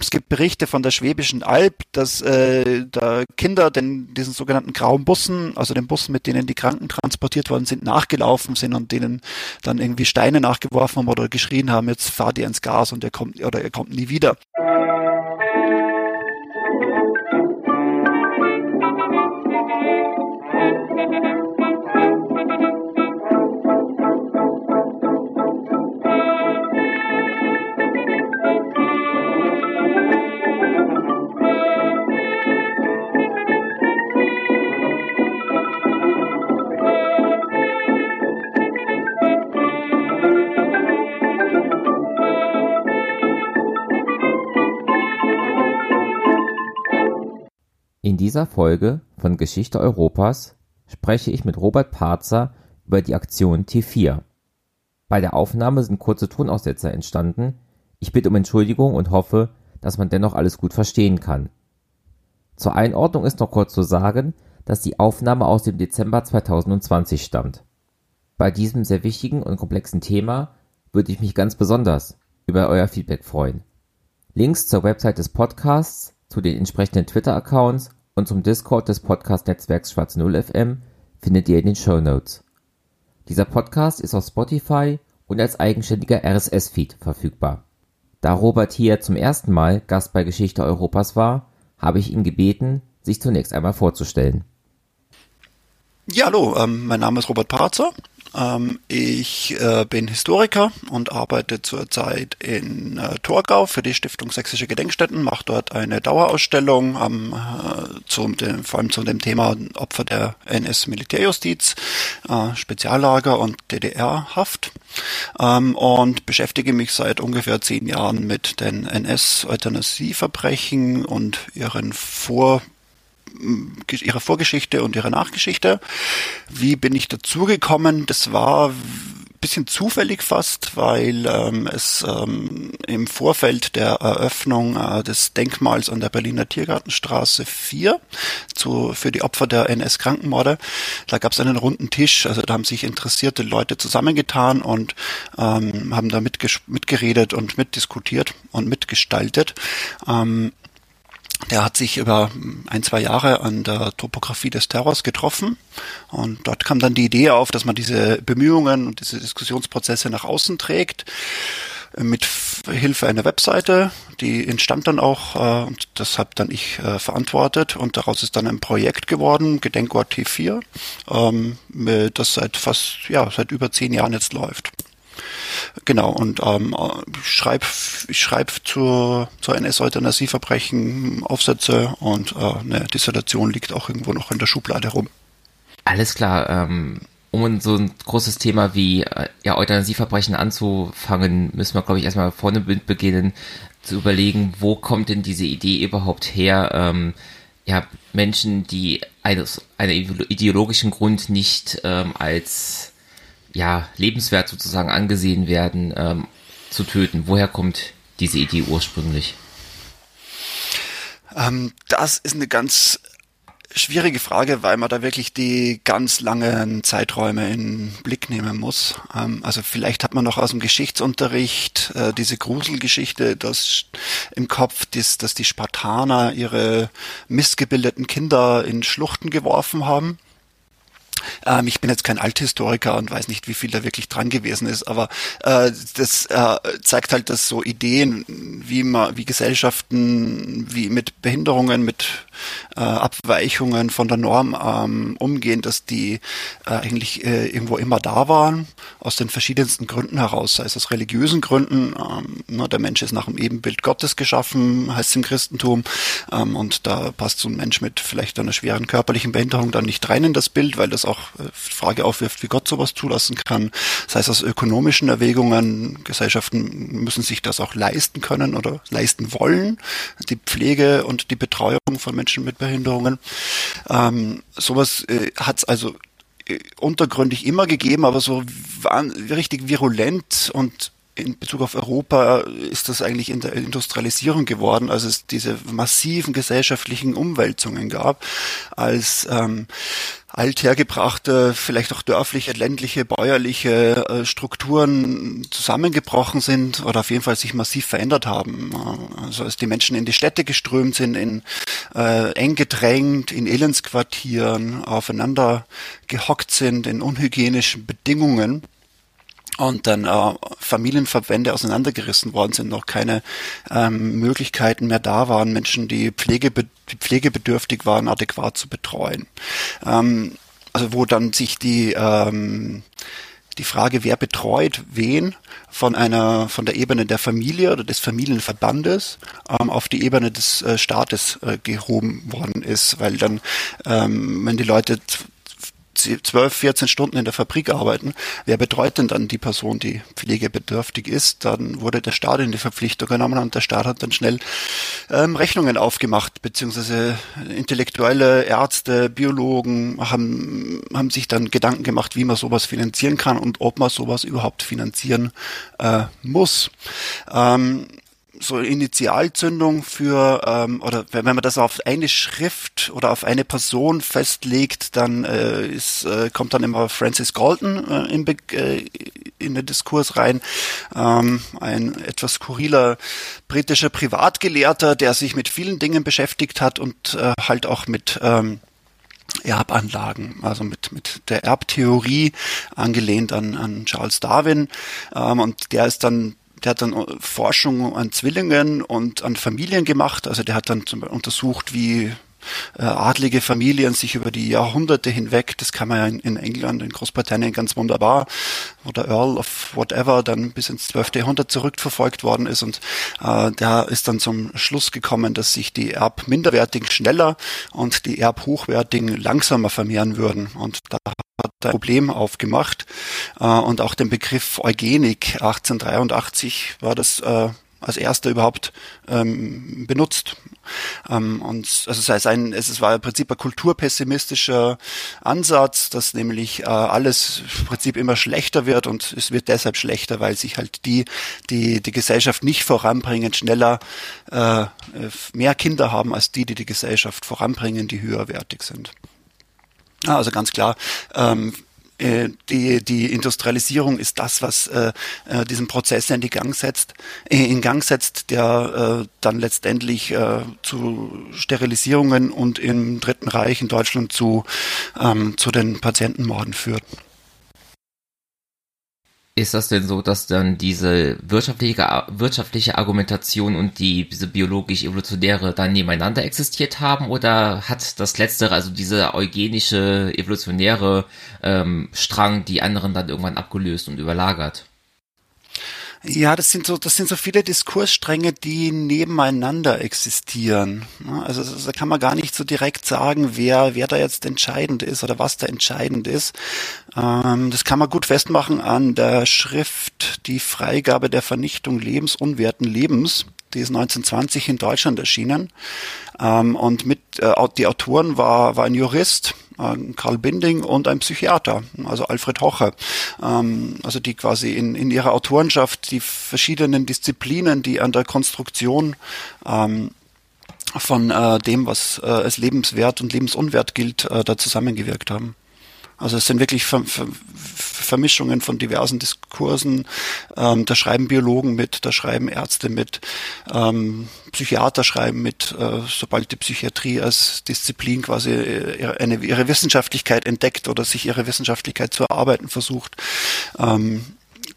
es gibt Berichte von der Schwäbischen Alb, dass äh, da Kinder den, diesen sogenannten grauen Bussen, also den Bussen, mit denen die Kranken transportiert worden sind, nachgelaufen sind und denen dann irgendwie Steine nachgeworfen haben oder geschrien haben, jetzt fahrt ihr ins Gas und er kommt oder er kommt nie wieder. Dieser Folge von Geschichte Europas spreche ich mit Robert Parzer über die Aktion T4. Bei der Aufnahme sind kurze Tonaussetzer entstanden. Ich bitte um Entschuldigung und hoffe, dass man dennoch alles gut verstehen kann. Zur Einordnung ist noch kurz zu sagen, dass die Aufnahme aus dem Dezember 2020 stammt. Bei diesem sehr wichtigen und komplexen Thema würde ich mich ganz besonders über euer Feedback freuen. Links zur Website des Podcasts, zu den entsprechenden Twitter-Accounts und zum Discord des Podcast-Netzwerks Schwarz Null FM findet ihr in den Show Notes. Dieser Podcast ist auf Spotify und als eigenständiger RSS-Feed verfügbar. Da Robert hier zum ersten Mal Gast bei Geschichte Europas war, habe ich ihn gebeten, sich zunächst einmal vorzustellen. Ja, hallo, ähm, mein Name ist Robert Parzer. Ähm, ich äh, bin Historiker und arbeite zurzeit in äh, Torgau für die Stiftung Sächsische Gedenkstätten, mache dort eine Dauerausstellung ähm, äh, zum, dem, vor allem zu dem Thema Opfer der NS-Militärjustiz, Speziallager und DDR-Haft ähm, und beschäftige mich seit ungefähr zehn Jahren mit den NS-Euthanasieverbrechen und ihren Vor ihre Vorgeschichte und ihre Nachgeschichte. Wie bin ich dazugekommen? Das war bisschen zufällig fast, weil ähm, es ähm, im Vorfeld der Eröffnung äh, des Denkmals an der Berliner Tiergartenstraße 4 zu, für die Opfer der NS-Krankenmorde, da gab es einen runden Tisch, also da haben sich interessierte Leute zusammengetan und ähm, haben da mitgeredet und mitdiskutiert und mitgestaltet. Ähm, der hat sich über ein, zwei Jahre an der Topografie des Terrors getroffen und dort kam dann die Idee auf, dass man diese Bemühungen und diese Diskussionsprozesse nach außen trägt mit Hilfe einer Webseite, die entstand dann auch äh, und das habe dann ich äh, verantwortet und daraus ist dann ein Projekt geworden, Gedenkort T4, ähm, das seit fast ja seit über zehn Jahren jetzt läuft. Genau, und ähm, ich schreibe ich schreib zur, zur NS-Euthanasieverbrechen Aufsätze und äh, eine Dissertation liegt auch irgendwo noch in der Schublade rum. Alles klar, ähm, um so ein großes Thema wie äh, ja, Euthanasieverbrechen anzufangen, müssen wir, glaube ich, erstmal vorne beginnen, zu überlegen, wo kommt denn diese Idee überhaupt her, ähm, ja, Menschen, die eines, einer ideologischen Grund nicht ähm, als ja, lebenswert sozusagen angesehen werden, ähm, zu töten. Woher kommt diese Idee ursprünglich? Ähm, das ist eine ganz schwierige Frage, weil man da wirklich die ganz langen Zeiträume in Blick nehmen muss. Ähm, also vielleicht hat man noch aus dem Geschichtsunterricht äh, diese Gruselgeschichte das im Kopf, dass, dass die Spartaner ihre missgebildeten Kinder in Schluchten geworfen haben ähm, ich bin jetzt kein Althistoriker und weiß nicht, wie viel da wirklich dran gewesen ist, aber äh, das äh, zeigt halt, dass so Ideen, wie man, wie Gesellschaften, wie mit Behinderungen, mit äh, Abweichungen von der Norm ähm, umgehen, dass die äh, eigentlich äh, irgendwo immer da waren, aus den verschiedensten Gründen heraus, sei es aus religiösen Gründen, ähm, na, der Mensch ist nach dem Ebenbild Gottes geschaffen, heißt es im Christentum, ähm, und da passt so ein Mensch mit vielleicht einer schweren körperlichen Behinderung dann nicht rein in das Bild, weil das auch äh, Frage aufwirft, wie Gott sowas zulassen kann. Das heißt, aus ökonomischen Erwägungen, Gesellschaften müssen sich das auch leisten können oder leisten wollen, die Pflege und die Betreuung von Menschen mit Behinderungen. Ähm, sowas äh, hat es also äh, untergründig immer gegeben, aber so richtig virulent und in Bezug auf Europa ist das eigentlich in der Industrialisierung geworden, als es diese massiven gesellschaftlichen Umwälzungen gab, als ähm, althergebrachte, vielleicht auch dörfliche, ländliche, bäuerliche äh, Strukturen zusammengebrochen sind oder auf jeden Fall sich massiv verändert haben. Also als die Menschen in die Städte geströmt sind, in äh, eng gedrängt, in Elendsquartieren, aufeinander gehockt sind, in unhygienischen Bedingungen und dann äh, Familienverbände auseinandergerissen worden sind, noch keine ähm, Möglichkeiten mehr da waren, Menschen, die, Pflege, die pflegebedürftig waren, adäquat zu betreuen. Ähm, also wo dann sich die ähm, die Frage, wer betreut wen, von einer von der Ebene der Familie oder des Familienverbandes ähm, auf die Ebene des äh, Staates äh, gehoben worden ist, weil dann, ähm, wenn die Leute 12, 14 Stunden in der Fabrik arbeiten, wer betreut denn dann die Person, die pflegebedürftig ist? Dann wurde der Staat in die Verpflichtung genommen und der Staat hat dann schnell ähm, Rechnungen aufgemacht, beziehungsweise intellektuelle Ärzte, Biologen haben, haben sich dann Gedanken gemacht, wie man sowas finanzieren kann und ob man sowas überhaupt finanzieren äh, muss. Ähm, so Initialzündung für ähm, oder wenn man das auf eine Schrift oder auf eine Person festlegt, dann äh, ist, äh, kommt dann immer Francis Galton äh, in, äh, in den Diskurs rein, ähm, ein etwas skurriler britischer Privatgelehrter, der sich mit vielen Dingen beschäftigt hat und äh, halt auch mit ähm, Erbanlagen, also mit, mit der Erbtheorie angelehnt an, an Charles Darwin. Ähm, und der ist dann der hat dann äh, Forschung an Zwillingen und an Familien gemacht. Also der hat dann zum Beispiel untersucht, wie äh, adlige Familien sich über die Jahrhunderte hinweg, das kann man ja in, in, England, in Großbritannien ganz wunderbar, wo der Earl of whatever dann bis ins 12. Jahrhundert zurückverfolgt worden ist und äh, der ist dann zum Schluss gekommen, dass sich die Erbminderwertigen schneller und die Erbhochwertigen langsamer vermehren würden und da hat ein Problem aufgemacht äh, und auch den Begriff Eugenik 1883 war das äh, als erster überhaupt ähm, benutzt. Ähm, und also es heißt ein, es war im Prinzip ein kulturpessimistischer Ansatz, dass nämlich äh, alles im Prinzip immer schlechter wird und es wird deshalb schlechter, weil sich halt die, die die Gesellschaft nicht voranbringen, schneller äh, mehr Kinder haben als die, die die Gesellschaft voranbringen, die höherwertig sind. Also ganz klar, ähm, äh, die, die Industrialisierung ist das, was äh, äh, diesen Prozess in die Gang setzt, äh, in Gang setzt, der äh, dann letztendlich äh, zu Sterilisierungen und im Dritten Reich in Deutschland zu, ähm, zu den Patientenmorden führt. Ist das denn so, dass dann diese wirtschaftliche, wirtschaftliche Argumentation und die, diese biologisch-evolutionäre dann nebeneinander existiert haben? Oder hat das Letztere, also diese eugenische, evolutionäre ähm, Strang, die anderen dann irgendwann abgelöst und überlagert? Ja, das sind so, das sind so viele Diskursstränge, die nebeneinander existieren. Also da kann man gar nicht so direkt sagen, wer, wer da jetzt entscheidend ist oder was da entscheidend ist. Ähm, das kann man gut festmachen an der Schrift Die Freigabe der Vernichtung lebensunwerten Lebens. Die ist 1920 in Deutschland erschienen. Ähm, und mit äh, die Autoren war, war ein Jurist, Karl Binding und ein Psychiater, also Alfred Hoche, ähm, also die quasi in, in ihrer Autorenschaft die verschiedenen Disziplinen, die an der Konstruktion ähm, von äh, dem, was äh, als lebenswert und lebensunwert gilt, äh, da zusammengewirkt haben. Also es sind wirklich Ver Ver Vermischungen von diversen Diskursen. Ähm, da schreiben Biologen mit, da schreiben Ärzte mit, ähm, Psychiater schreiben mit, äh, sobald die Psychiatrie als Disziplin quasi ihre, eine, ihre Wissenschaftlichkeit entdeckt oder sich ihre Wissenschaftlichkeit zu erarbeiten versucht. Ähm,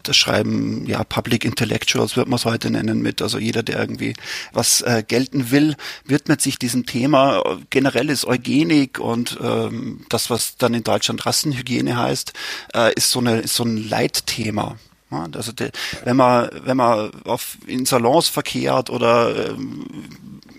das schreiben ja Public Intellectuals, wird man es heute nennen, mit. Also jeder, der irgendwie was äh, gelten will, widmet sich diesem Thema. Generell ist Eugenik und ähm, das, was dann in Deutschland Rassenhygiene heißt, äh, ist so eine ist so ein Leitthema. Also de, wenn man wenn man auf in Salons verkehrt oder ähm,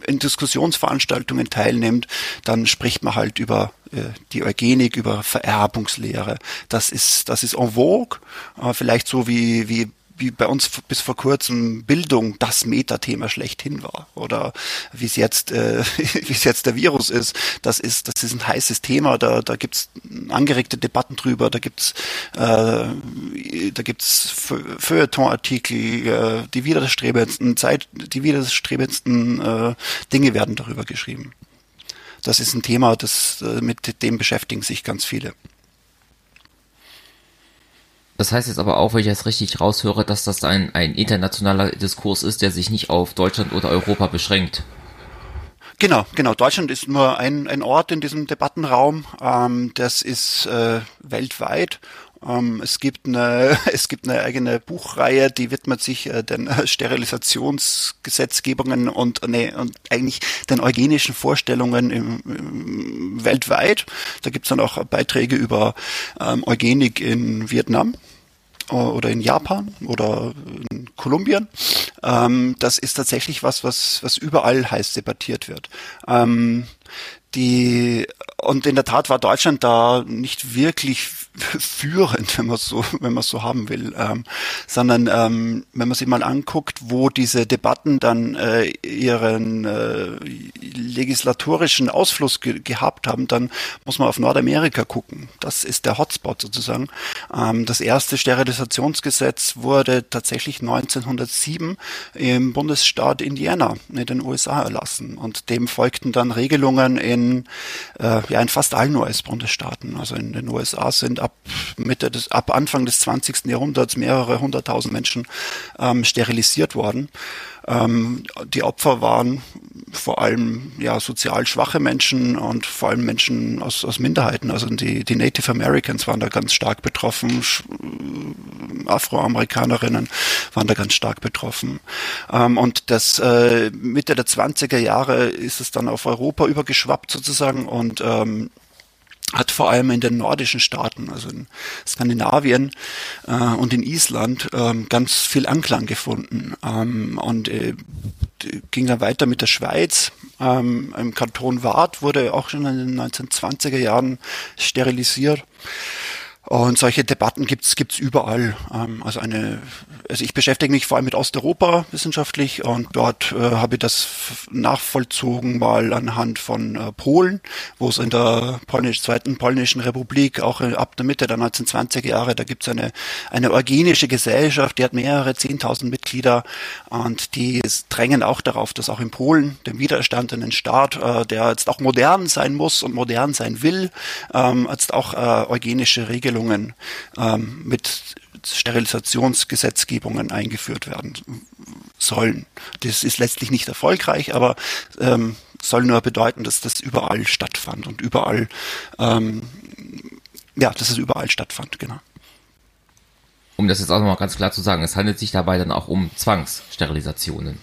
in Diskussionsveranstaltungen teilnimmt, dann spricht man halt über äh, die Eugenik, über Vererbungslehre. Das ist, das ist en vogue, äh, vielleicht so wie, wie wie bei uns bis vor kurzem Bildung das Metathema schlechthin war oder wie es jetzt äh, wie es jetzt der Virus ist. Das ist das ist ein heißes Thema. Da da gibt's angeregte Debatten drüber. Da gibt's äh, da gibt's Feuilleton-Artikel äh, die widerstrebendsten Zeit die widerstrebendsten äh, Dinge werden darüber geschrieben. Das ist ein Thema, das äh, mit dem beschäftigen sich ganz viele. Das heißt jetzt aber auch, wenn ich das richtig raushöre, dass das ein, ein internationaler Diskurs ist, der sich nicht auf Deutschland oder Europa beschränkt. Genau, genau. Deutschland ist nur ein, ein Ort in diesem Debattenraum. Ähm, das ist äh, weltweit. Ähm, es gibt eine, es gibt eine eigene Buchreihe, die widmet sich äh, den Sterilisationsgesetzgebungen und, nee, und eigentlich den eugenischen Vorstellungen im, im, weltweit. Da gibt's dann auch Beiträge über ähm, Eugenik in Vietnam oder in Japan oder in Kolumbien. Ähm, das ist tatsächlich was, was, was überall heiß debattiert wird. Ähm, die, und in der Tat war Deutschland da nicht wirklich führend, wenn man so, wenn man so haben will, ähm, sondern ähm, wenn man sich mal anguckt, wo diese Debatten dann äh, ihren äh, legislatorischen Ausfluss ge gehabt haben, dann muss man auf Nordamerika gucken. Das ist der Hotspot sozusagen. Ähm, das erste Sterilisationsgesetz wurde tatsächlich 1907 im Bundesstaat Indiana in den USA erlassen und dem folgten dann Regelungen in äh, ja in fast allen US-Bundesstaaten. Also in den USA sind ab Mitte des, ab Anfang des 20. Jahrhunderts mehrere hunderttausend Menschen ähm, sterilisiert worden. Ähm, die Opfer waren vor allem ja sozial schwache Menschen und vor allem Menschen aus, aus Minderheiten. Also die, die Native Americans waren da ganz stark betroffen, Afroamerikanerinnen waren da ganz stark betroffen. Ähm, und das äh, Mitte der 20er Jahre ist es dann auf Europa übergeschwappt sozusagen und ähm, hat vor allem in den nordischen Staaten, also in Skandinavien äh, und in Island, ähm, ganz viel Anklang gefunden ähm, und äh, ging dann weiter mit der Schweiz. Ähm, Im Kanton Waadt wurde auch schon in den 1920er Jahren sterilisiert. Und solche Debatten gibt's gibt's überall. Ähm, also eine, also ich beschäftige mich vor allem mit Osteuropa wissenschaftlich und dort äh, habe ich das nachvollzogen mal anhand von äh, Polen, wo es in der polnisch, zweiten polnischen Republik auch ab der Mitte der 1920er Jahre, da gibt's eine eine eugenische Gesellschaft, die hat mehrere zehntausend Mitglieder und die drängen auch darauf, dass auch in Polen, dem widerstandenen Staat, äh, der jetzt auch modern sein muss und modern sein will, ähm, jetzt auch äh, eugenische Regelungen Regelungen ähm, mit Sterilisationsgesetzgebungen eingeführt werden sollen. Das ist letztlich nicht erfolgreich, aber ähm, soll nur bedeuten, dass das überall stattfand und überall, ähm, ja, dass es überall stattfand, genau. Um das jetzt auch nochmal ganz klar zu sagen, es handelt sich dabei dann auch um Zwangssterilisationen.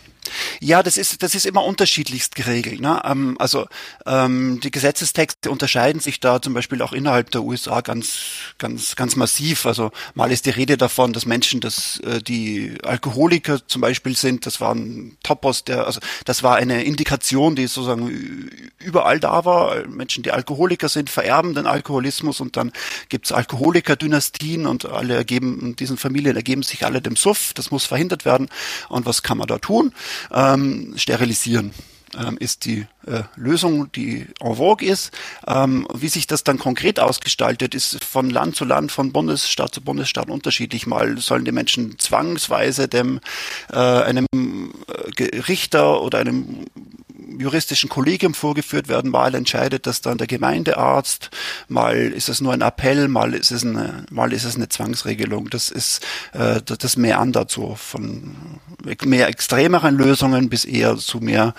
Ja, das ist, das ist immer unterschiedlichst geregelt. Ne? Ähm, also ähm, die Gesetzestexte unterscheiden sich da zum Beispiel auch innerhalb der USA ganz, ganz, ganz massiv. Also mal ist die Rede davon, dass Menschen, dass äh, die Alkoholiker zum Beispiel sind, das war ein Topos, der, also das war eine Indikation, die sozusagen überall da war. Menschen, die Alkoholiker sind, vererben den Alkoholismus und dann gibt's Alkoholiker-Dynastien und alle ergeben, diesen Familien ergeben sich alle dem Suff. Das muss verhindert werden. Und was kann man da tun? Ähm, sterilisieren ähm, ist die äh, Lösung, die en vogue ist. Ähm, wie sich das dann konkret ausgestaltet, ist von Land zu Land, von Bundesstaat zu Bundesstaat unterschiedlich. Mal sollen die Menschen zwangsweise dem äh, einem äh, Richter oder einem juristischen Kollegium vorgeführt werden. Mal entscheidet das dann der Gemeindearzt, mal ist es nur ein Appell, mal ist es eine, mal ist es eine Zwangsregelung. Das ist äh, das meandert so von mehr extremeren Lösungen bis eher zu mehr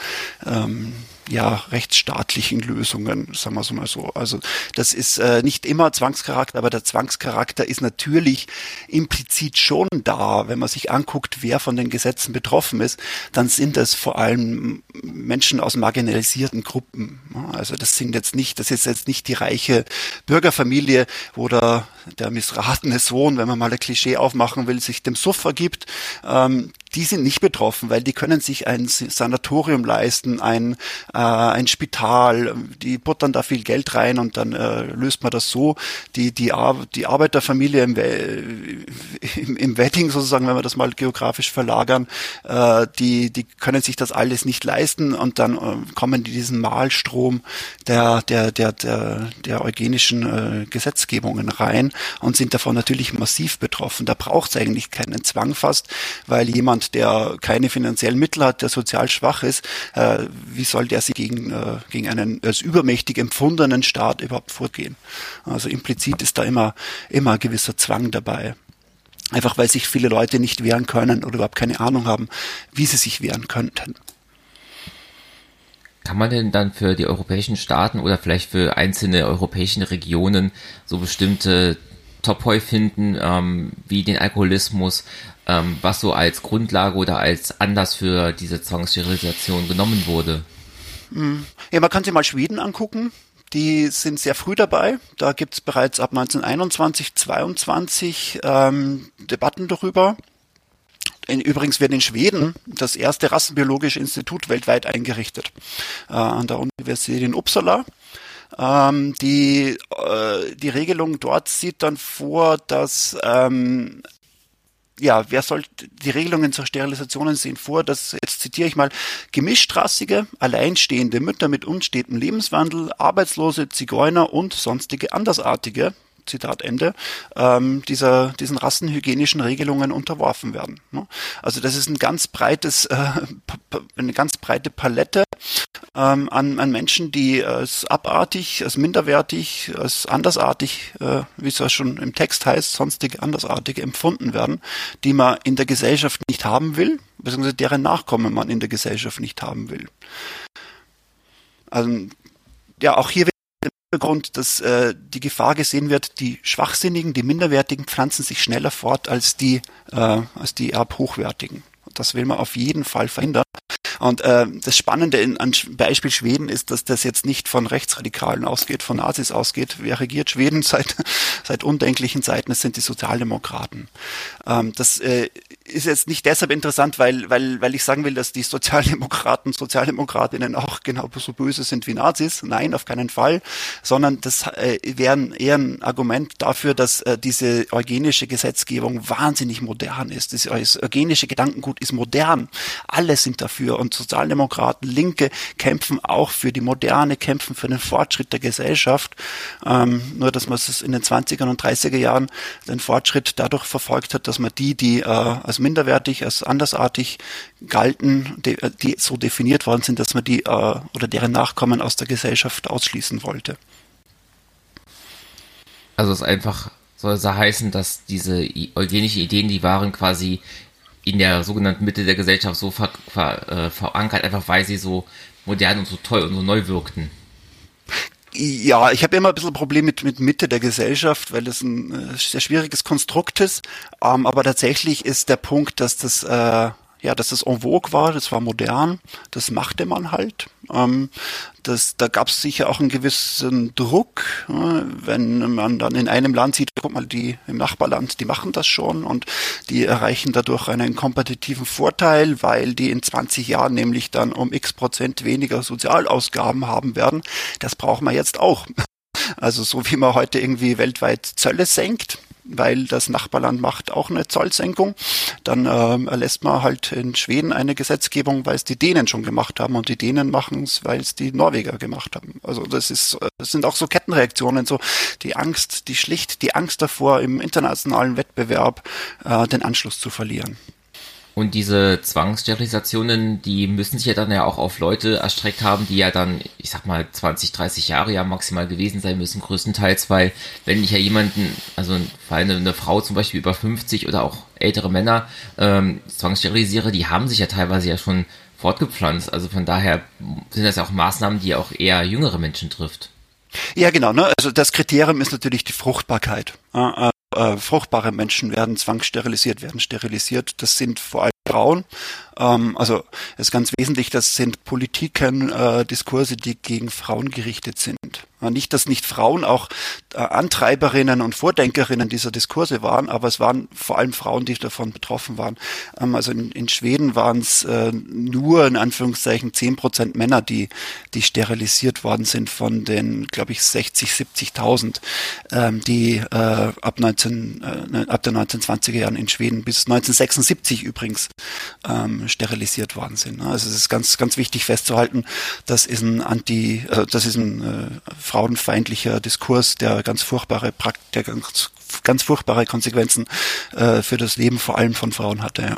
ähm, ja, rechtsstaatlichen Lösungen, sagen wir es mal so. Also das ist äh, nicht immer Zwangscharakter, aber der Zwangscharakter ist natürlich implizit schon da. Wenn man sich anguckt, wer von den Gesetzen betroffen ist, dann sind es vor allem Menschen aus marginalisierten Gruppen. Also das sind jetzt nicht, das ist jetzt nicht die reiche Bürgerfamilie, wo der, der missratene Sohn, wenn man mal ein Klischee aufmachen will, sich dem Suff ergibt. Ähm, die sind nicht betroffen, weil die können sich ein Sanatorium leisten, ein, äh, ein Spital, die buttern da viel Geld rein und dann äh, löst man das so. Die, die, Ar die Arbeiterfamilie im, im, im Wedding sozusagen, wenn wir das mal geografisch verlagern, äh, die, die können sich das alles nicht leisten und dann äh, kommen die diesen Malstrom der, der, der, der, der eugenischen äh, Gesetzgebungen rein und sind davon natürlich massiv betroffen. Da braucht es eigentlich keinen Zwang fast, weil jemand jemand, der keine finanziellen Mittel hat, der sozial schwach ist, äh, wie soll der sich gegen, äh, gegen einen als übermächtig empfundenen Staat überhaupt vorgehen? Also implizit ist da immer, immer ein gewisser Zwang dabei. Einfach weil sich viele Leute nicht wehren können oder überhaupt keine Ahnung haben, wie sie sich wehren könnten. Kann man denn dann für die europäischen Staaten oder vielleicht für einzelne europäische Regionen so bestimmte Topoi finden, ähm, wie den Alkoholismus, ähm, was so als Grundlage oder als Anlass für diese Zwangssterilisation genommen wurde? Hm. Ja, man kann sich mal Schweden angucken. Die sind sehr früh dabei. Da gibt es bereits ab 1921, 22 ähm, Debatten darüber. Übrigens wird in Schweden das erste rassenbiologische Institut weltweit eingerichtet äh, an der Universität in Uppsala. Ähm, die, äh, die Regelung dort sieht dann vor, dass ähm, ja, wer soll die Regelungen zur Sterilisation sehen vor, dass, jetzt zitiere ich mal, gemischtrassige, alleinstehende Mütter mit unstetem Lebenswandel, Arbeitslose, Zigeuner und sonstige Andersartige Zitat Ende, ähm, dieser, diesen rassenhygienischen Regelungen unterworfen werden. Ne? Also das ist ein ganz breites, äh, eine ganz breite Palette ähm, an, an Menschen, die als abartig, als minderwertig, als andersartig, äh, wie es ja schon im Text heißt, sonstige andersartige empfunden werden, die man in der Gesellschaft nicht haben will, beziehungsweise deren Nachkommen man in der Gesellschaft nicht haben will. Also ja, auch hier Hintergrund, dass äh, die Gefahr gesehen wird, die Schwachsinnigen, die Minderwertigen pflanzen sich schneller fort als die, äh, als die erbhochwertigen. Das will man auf jeden Fall verhindern. Und äh, das Spannende in, an Beispiel Schweden ist, dass das jetzt nicht von Rechtsradikalen ausgeht, von Nazis ausgeht. Wer regiert Schweden seit, seit undenklichen Zeiten? Es sind die Sozialdemokraten. Ähm, das äh, ist jetzt nicht deshalb interessant, weil, weil, weil ich sagen will, dass die Sozialdemokraten, Sozialdemokratinnen auch genau so böse sind wie Nazis. Nein, auf keinen Fall. Sondern das äh, wäre eher ein Argument dafür, dass äh, diese eugenische Gesetzgebung wahnsinnig modern ist. Das, eugenische Gedankengut ist modern. Alle sind dafür und Sozialdemokraten, Linke kämpfen auch für die Moderne, kämpfen für den Fortschritt der Gesellschaft. Ähm, nur, dass man es in den 20er und 30er Jahren den Fortschritt dadurch verfolgt hat, dass man die, die äh, als minderwertig, als andersartig galten, die, äh, die so definiert worden sind, dass man die äh, oder deren Nachkommen aus der Gesellschaft ausschließen wollte. Also es einfach soll es heißen, dass diese eugenischen Ideen, die waren quasi in der sogenannten Mitte der Gesellschaft so ver, ver, äh, verankert, einfach weil sie so modern und so toll und so neu wirkten. Ja, ich habe immer ein bisschen Problem mit, mit Mitte der Gesellschaft, weil das ein äh, sehr schwieriges Konstrukt ist. Ähm, aber tatsächlich ist der Punkt, dass das äh, ja, dass das en vogue war, das war modern, das machte man halt. Ähm, das, da gab es sicher auch einen gewissen Druck, äh, wenn man dann in einem Land sieht, guck mal, die im Nachbarland, die machen das schon und die erreichen dadurch einen kompetitiven Vorteil, weil die in 20 Jahren nämlich dann um x Prozent weniger Sozialausgaben haben werden. Das brauchen wir jetzt auch. Also so wie man heute irgendwie weltweit Zölle senkt, weil das Nachbarland macht auch eine Zollsenkung. Dann ähm, erlässt man halt in Schweden eine Gesetzgebung, weil es die Dänen schon gemacht haben und die Dänen machen es, weil es die Norweger gemacht haben. Also das ist, das sind auch so Kettenreaktionen, so die Angst, die schlicht die Angst davor, im internationalen Wettbewerb äh, den Anschluss zu verlieren. Und diese Zwangssterilisationen, die müssen sich ja dann ja auch auf Leute erstreckt haben, die ja dann, ich sag mal, 20, 30 Jahre ja maximal gewesen sein müssen, größtenteils, weil wenn ich ja jemanden, also vor allem eine Frau zum Beispiel über 50 oder auch ältere Männer ähm, zwangssterilisiere, die haben sich ja teilweise ja schon fortgepflanzt. Also von daher sind das ja auch Maßnahmen, die auch eher jüngere Menschen trifft. Ja, genau. Ne? Also das Kriterium ist natürlich die Fruchtbarkeit. Äh, fruchtbare Menschen werden zwangssterilisiert, werden sterilisiert. Das sind vor allem Frauen. Ähm, also es ist ganz wesentlich, das sind Politiken, äh, Diskurse, die gegen Frauen gerichtet sind. Nicht, dass nicht Frauen auch äh, Antreiberinnen und Vordenkerinnen dieser Diskurse waren, aber es waren vor allem Frauen, die davon betroffen waren. Ähm, also in, in Schweden waren es äh, nur in Anführungszeichen zehn Prozent Männer, die, die sterilisiert worden sind von den, glaube ich, 60, 70.000, ähm, die äh, ab, 19, äh, ab den 1920er Jahren in Schweden bis 1976 übrigens ähm, sterilisiert worden sind. Also es ist ganz, ganz wichtig festzuhalten, das ist ein Anti, das ist ein frauenfeindlicher Diskurs, der ganz furchtbare, der ganz, ganz furchtbare Konsequenzen äh, für das Leben vor allem von Frauen hatte.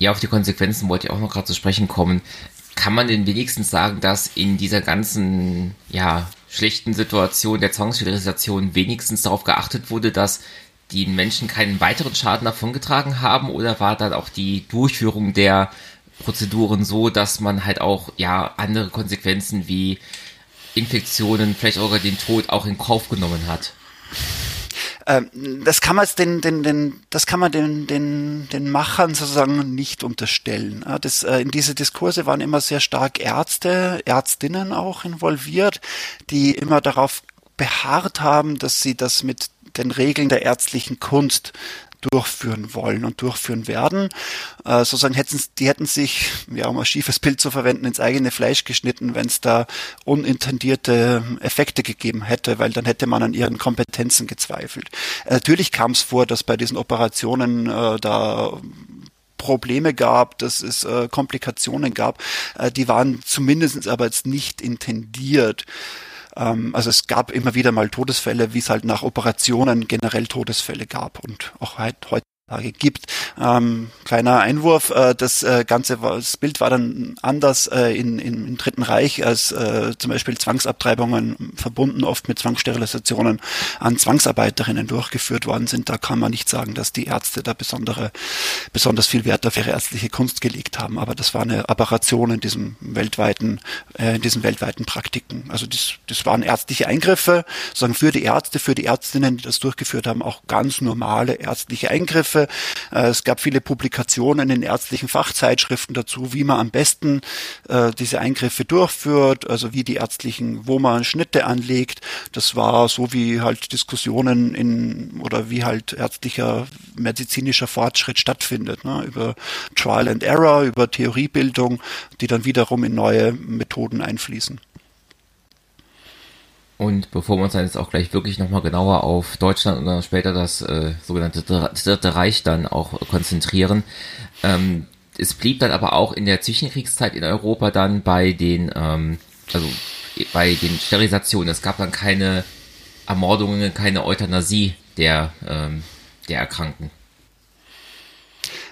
Ja. Auf die Konsequenzen wollte ich auch noch gerade zu sprechen kommen. Kann man denn wenigstens sagen, dass in dieser ganzen, ja, schlechten Situation der Zwangssterilisation wenigstens darauf geachtet wurde, dass die Menschen keinen weiteren Schaden davongetragen haben oder war dann auch die Durchführung der Prozeduren so, dass man halt auch ja andere Konsequenzen wie Infektionen, vielleicht sogar den Tod auch in Kauf genommen hat? Ähm, das kann man den, den, den, das kann man den, den, den Machern sozusagen nicht unterstellen. Das, äh, in diese Diskurse waren immer sehr stark Ärzte, Ärztinnen auch involviert, die immer darauf beharrt haben, dass sie das mit den Regeln der ärztlichen Kunst durchführen wollen und durchführen werden. Äh, sozusagen hätten die hätten sich, ja, um ein schiefes Bild zu verwenden, ins eigene Fleisch geschnitten, wenn es da unintendierte Effekte gegeben hätte, weil dann hätte man an ihren Kompetenzen gezweifelt. Äh, natürlich kam es vor, dass bei diesen Operationen äh, da Probleme gab, dass es äh, Komplikationen gab. Äh, die waren zumindest aber jetzt nicht intendiert. Ähm, also es gab immer wieder mal Todesfälle, wie es halt nach Operationen generell Todesfälle gab. Und auch heute gibt. Ähm, kleiner Einwurf, äh, das äh, ganze das Bild war dann anders äh, in, in, im Dritten Reich, als äh, zum Beispiel Zwangsabtreibungen verbunden oft mit Zwangssterilisationen an Zwangsarbeiterinnen durchgeführt worden sind. Da kann man nicht sagen, dass die Ärzte da besondere, besonders viel Wert auf ihre ärztliche Kunst gelegt haben. Aber das war eine Aberration in diesem weltweiten, äh, in diesen weltweiten Praktiken. Also das, das waren ärztliche Eingriffe, sagen für die Ärzte, für die Ärztinnen, die das durchgeführt haben, auch ganz normale ärztliche Eingriffe Hilfe. Äh, es gab viele Publikationen in ärztlichen Fachzeitschriften dazu, wie man am besten äh, diese Eingriffe durchführt, also wie die ärztlichen, wo man Schnitte anlegt. Das war so wie halt Diskussionen in oder wie halt ärztlicher medizinischer Fortschritt stattfindet, ne? über Trial and Error, über Theoriebildung, die dann wiederum in neue Methoden einfließen. Und bevor wir uns dann jetzt auch gleich wirklich nochmal genauer auf Deutschland und dann später das äh, sogenannte Dritte Reich dann auch konzentrieren, ähm, es blieb dann aber auch in der Zwischenkriegszeit in Europa dann bei den, ähm, also bei den Sterilisationen. Es gab dann keine Ermordungen, keine Euthanasie der, ähm, der Erkrankten.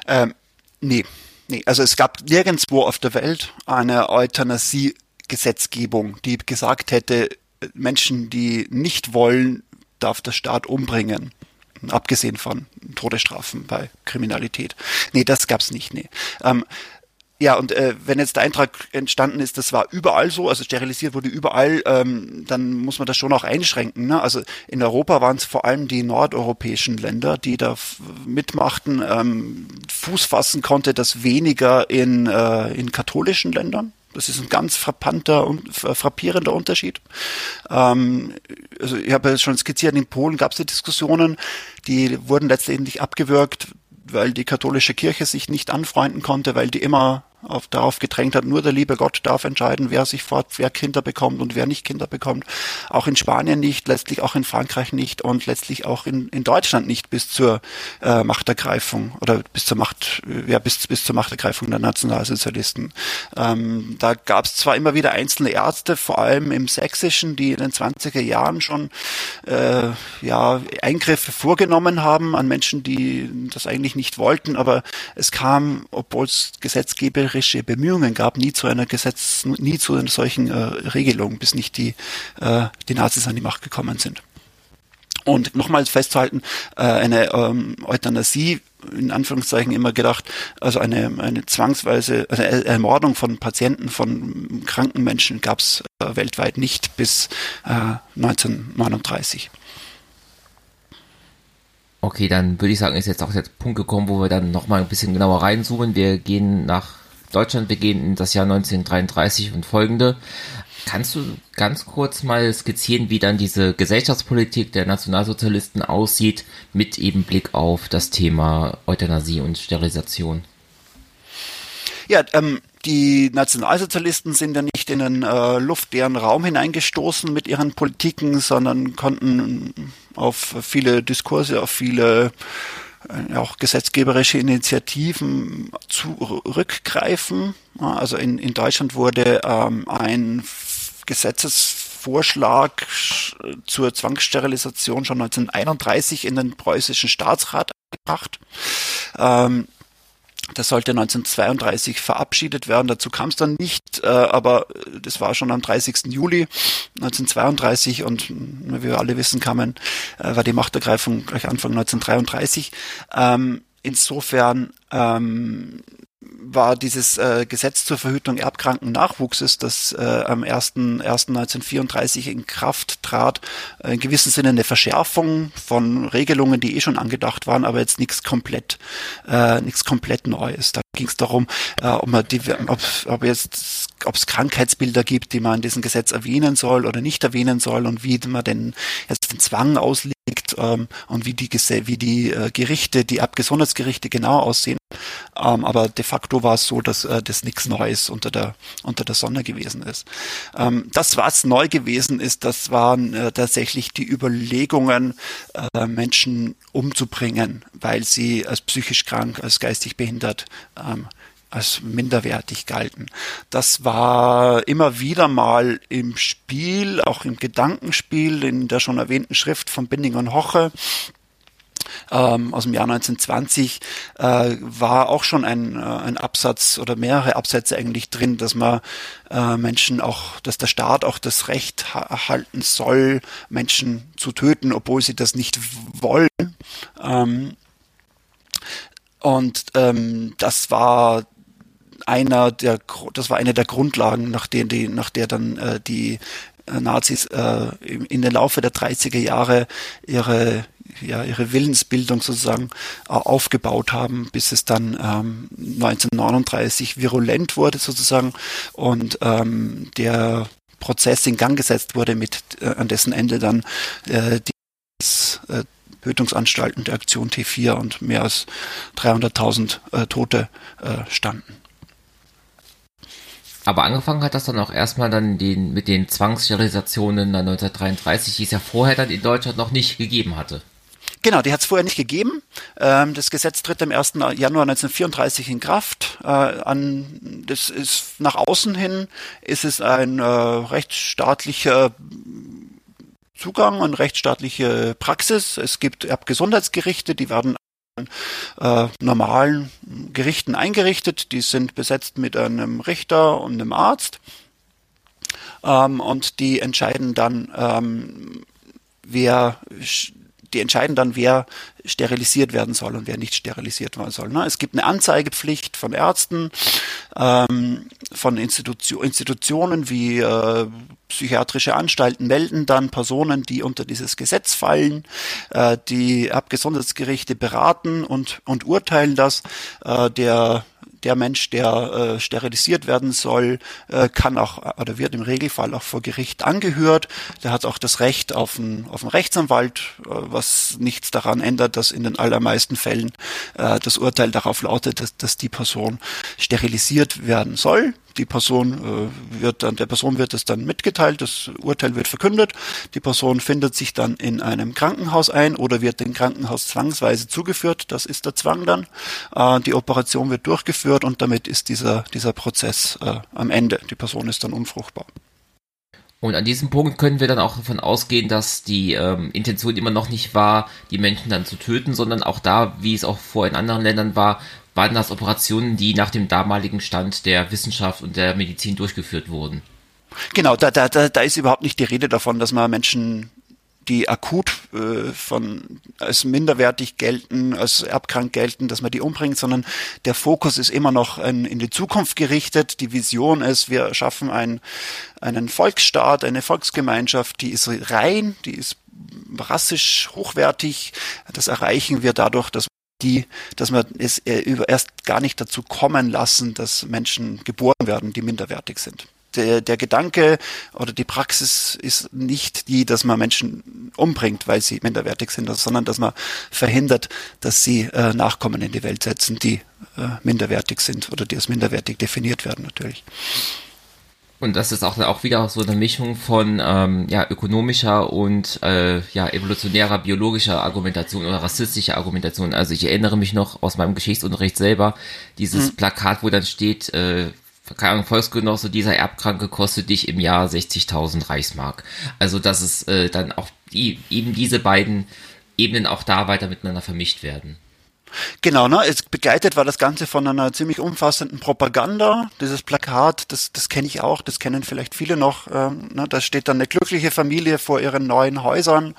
Ähm, nee, nee, also es gab nirgendwo auf der Welt eine Euthanasie-Gesetzgebung, die gesagt hätte, Menschen, die nicht wollen, darf der Staat umbringen. Abgesehen von Todesstrafen bei Kriminalität. Nee, das gab's nicht, nee. Ähm, ja, und äh, wenn jetzt der Eintrag entstanden ist, das war überall so, also sterilisiert wurde überall, ähm, dann muss man das schon auch einschränken. Ne? Also in Europa waren es vor allem die nordeuropäischen Länder, die da mitmachten. Ähm, Fuß fassen konnte das weniger in, äh, in katholischen Ländern. Das ist ein ganz frappanter und frappierender Unterschied. Ähm, also ich habe ja schon skizziert, in Polen gab es die Diskussionen, die wurden letztendlich abgewürgt, weil die katholische Kirche sich nicht anfreunden konnte, weil die immer auf, darauf gedrängt hat, nur der liebe Gott darf entscheiden, wer sich fort, wer Kinder bekommt und wer nicht Kinder bekommt. Auch in Spanien nicht, letztlich auch in Frankreich nicht und letztlich auch in, in Deutschland nicht bis zur äh, Machtergreifung oder bis zur Macht, äh, ja, bis, bis zur Machtergreifung der Nationalsozialisten. Ähm, da gab es zwar immer wieder einzelne Ärzte, vor allem im Sächsischen, die in den 20er Jahren schon äh, ja, Eingriffe vorgenommen haben an Menschen, die das eigentlich nicht wollten, aber es kam, obwohl es gesetzgeberisch militärische Bemühungen gab, nie zu einer Gesetz, nie zu einer solchen äh, Regelung, bis nicht die, äh, die Nazis an die Macht gekommen sind. Und nochmals festzuhalten, äh, eine ähm, Euthanasie, in Anführungszeichen immer gedacht, also eine, eine zwangsweise, also Ermordung von Patienten, von kranken Menschen gab es äh, weltweit nicht bis äh, 1939. Okay, dann würde ich sagen, ist jetzt auch der Punkt gekommen, wo wir dann nochmal ein bisschen genauer reinzoomen. Wir gehen nach Deutschland beginnt in das Jahr 1933 und folgende. Kannst du ganz kurz mal skizzieren, wie dann diese Gesellschaftspolitik der Nationalsozialisten aussieht, mit eben Blick auf das Thema Euthanasie und Sterilisation? Ja, ähm, die Nationalsozialisten sind ja nicht in den äh, luftleeren Raum hineingestoßen mit ihren Politiken, sondern konnten auf viele Diskurse, auf viele auch gesetzgeberische Initiativen zurückgreifen. Also in, in Deutschland wurde ähm, ein Gesetzesvorschlag zur Zwangssterilisation schon 1931 in den preußischen Staatsrat gebracht. Ähm, Das sollte 1932 verabschiedet werden. Dazu kam es dann nicht, äh, aber das war schon am 30. Juli 1932 und wie wir alle wissen, kamen, äh, war die Machtergreifung gleich Anfang 1933. Ähm, insofern ähm, war dieses äh, Gesetz zur Verhütung erbkranken Nachwuchses, das äh, am 1.1.1934 in Kraft trat, äh, in gewissem Sinne eine Verschärfung von Regelungen, die eh schon angedacht waren, aber jetzt nichts komplett, äh, nichts komplett Neues. Da ging es darum, äh, ob man die, ob, ob jetzt ob es Krankheitsbilder gibt, die man in diesem Gesetz erwähnen soll oder nicht erwähnen soll und wie man denn jetzt den Zwang auslegt ähm, und wie die, wie die äh, Gerichte, die Abgesundheitsgerichte genau aussehen. Ähm, aber de facto war es so, dass äh, das nichts Neues unter der, unter der Sonne gewesen ist. Ähm, das, was neu gewesen ist, das waren äh, tatsächlich die Überlegungen, äh, Menschen umzubringen, weil sie als psychisch krank, als geistig behindert ähm, als minderwertig galten. Das war immer wieder mal im Spiel, auch im Gedankenspiel, in der schon erwähnten Schrift von Binding und Hoche ähm, aus dem Jahr 1920 äh, war auch schon ein, äh, ein Absatz oder mehrere Absätze eigentlich drin, dass man äh, Menschen auch, dass der Staat auch das Recht ha halten soll, Menschen zu töten, obwohl sie das nicht wollen. Ähm, und ähm, das war einer der, das war eine der Grundlagen, nach der, die, nach der dann äh, die äh, Nazis äh, in den Laufe der 30er Jahre ihre ja, ihre Willensbildung sozusagen äh, aufgebaut haben, bis es dann ähm, 1939 virulent wurde sozusagen und ähm, der Prozess in Gang gesetzt wurde, mit äh, an dessen Ende dann äh, die äh, Tötungsanstalten der Aktion T4 und mehr als 300.000 äh, Tote äh, standen. Aber angefangen hat das dann auch erstmal dann den, mit den Zwangssterilisationen 1933, die es ja vorher dann in Deutschland noch nicht gegeben hatte. Genau, die hat es vorher nicht gegeben. Ähm, das Gesetz tritt am 1. Januar 1934 in Kraft. Äh, an, das ist nach außen hin ist es ein äh, rechtsstaatlicher Zugang und rechtsstaatliche Praxis. Es gibt Erbgesundheitsgerichte, die werden äh, normalen Gerichten eingerichtet. Die sind besetzt mit einem Richter und einem Arzt. Ähm, und die entscheiden dann, ähm, wer die entscheiden dann, wer sterilisiert werden soll und wer nicht sterilisiert werden soll. Ne? Es gibt eine Anzeigepflicht von Ärzten, ähm, von Institution, Institutionen wie äh, psychiatrische Anstalten melden dann Personen, die unter dieses Gesetz fallen. Äh, die Abgesundheitsgerichte beraten und, und urteilen das. Äh, der der Mensch, der äh, sterilisiert werden soll, äh, kann auch oder wird im Regelfall auch vor Gericht angehört. Der hat auch das Recht auf einen, auf einen Rechtsanwalt, äh, was nichts daran ändert, dass in den allermeisten Fällen äh, das Urteil darauf lautet, dass, dass die Person sterilisiert werden soll die Person äh, wird dann, der Person wird es dann mitgeteilt, das Urteil wird verkündet, die Person findet sich dann in einem Krankenhaus ein oder wird dem Krankenhaus zwangsweise zugeführt, das ist der Zwang dann. Äh, die Operation wird durchgeführt und damit ist dieser, dieser Prozess äh, am Ende. Die Person ist dann unfruchtbar. Und an diesem Punkt können wir dann auch davon ausgehen, dass die ähm, Intention immer noch nicht war, die Menschen dann zu töten, sondern auch da, wie es auch vor in anderen Ländern war, waren das Operationen, die nach dem damaligen Stand der Wissenschaft und der Medizin durchgeführt wurden. Genau, da, da, da, da ist überhaupt nicht die Rede davon, dass man Menschen, die akut äh, von als minderwertig gelten, als erbkrank gelten, dass man die umbringt, sondern der Fokus ist immer noch in, in die Zukunft gerichtet. Die Vision ist, wir schaffen ein, einen Volksstaat, eine Volksgemeinschaft, die ist rein, die ist rassisch hochwertig. Das erreichen wir dadurch, dass die, dass man es erst gar nicht dazu kommen lassen, dass Menschen geboren werden, die minderwertig sind. Der, der Gedanke oder die Praxis ist nicht die, dass man Menschen umbringt, weil sie minderwertig sind, sondern dass man verhindert, dass sie äh, Nachkommen in die Welt setzen, die äh, minderwertig sind oder die als minderwertig definiert werden natürlich. Und das ist auch, auch wieder so eine Mischung von ähm, ja, ökonomischer und äh, ja, evolutionärer biologischer Argumentation oder rassistischer Argumentation. Also ich erinnere mich noch aus meinem Geschichtsunterricht selber, dieses mhm. Plakat, wo dann steht, äh, keine Ahnung, Volksgenosse, dieser Erbkranke kostet dich im Jahr 60.000 Reichsmark. Also dass es äh, dann auch die, eben diese beiden Ebenen auch da weiter miteinander vermischt werden. Genau, ne? Es begleitet war das Ganze von einer ziemlich umfassenden Propaganda. Dieses Plakat, das, das kenne ich auch, das kennen vielleicht viele noch. Ähm, ne? Da steht dann eine glückliche Familie vor ihren neuen Häusern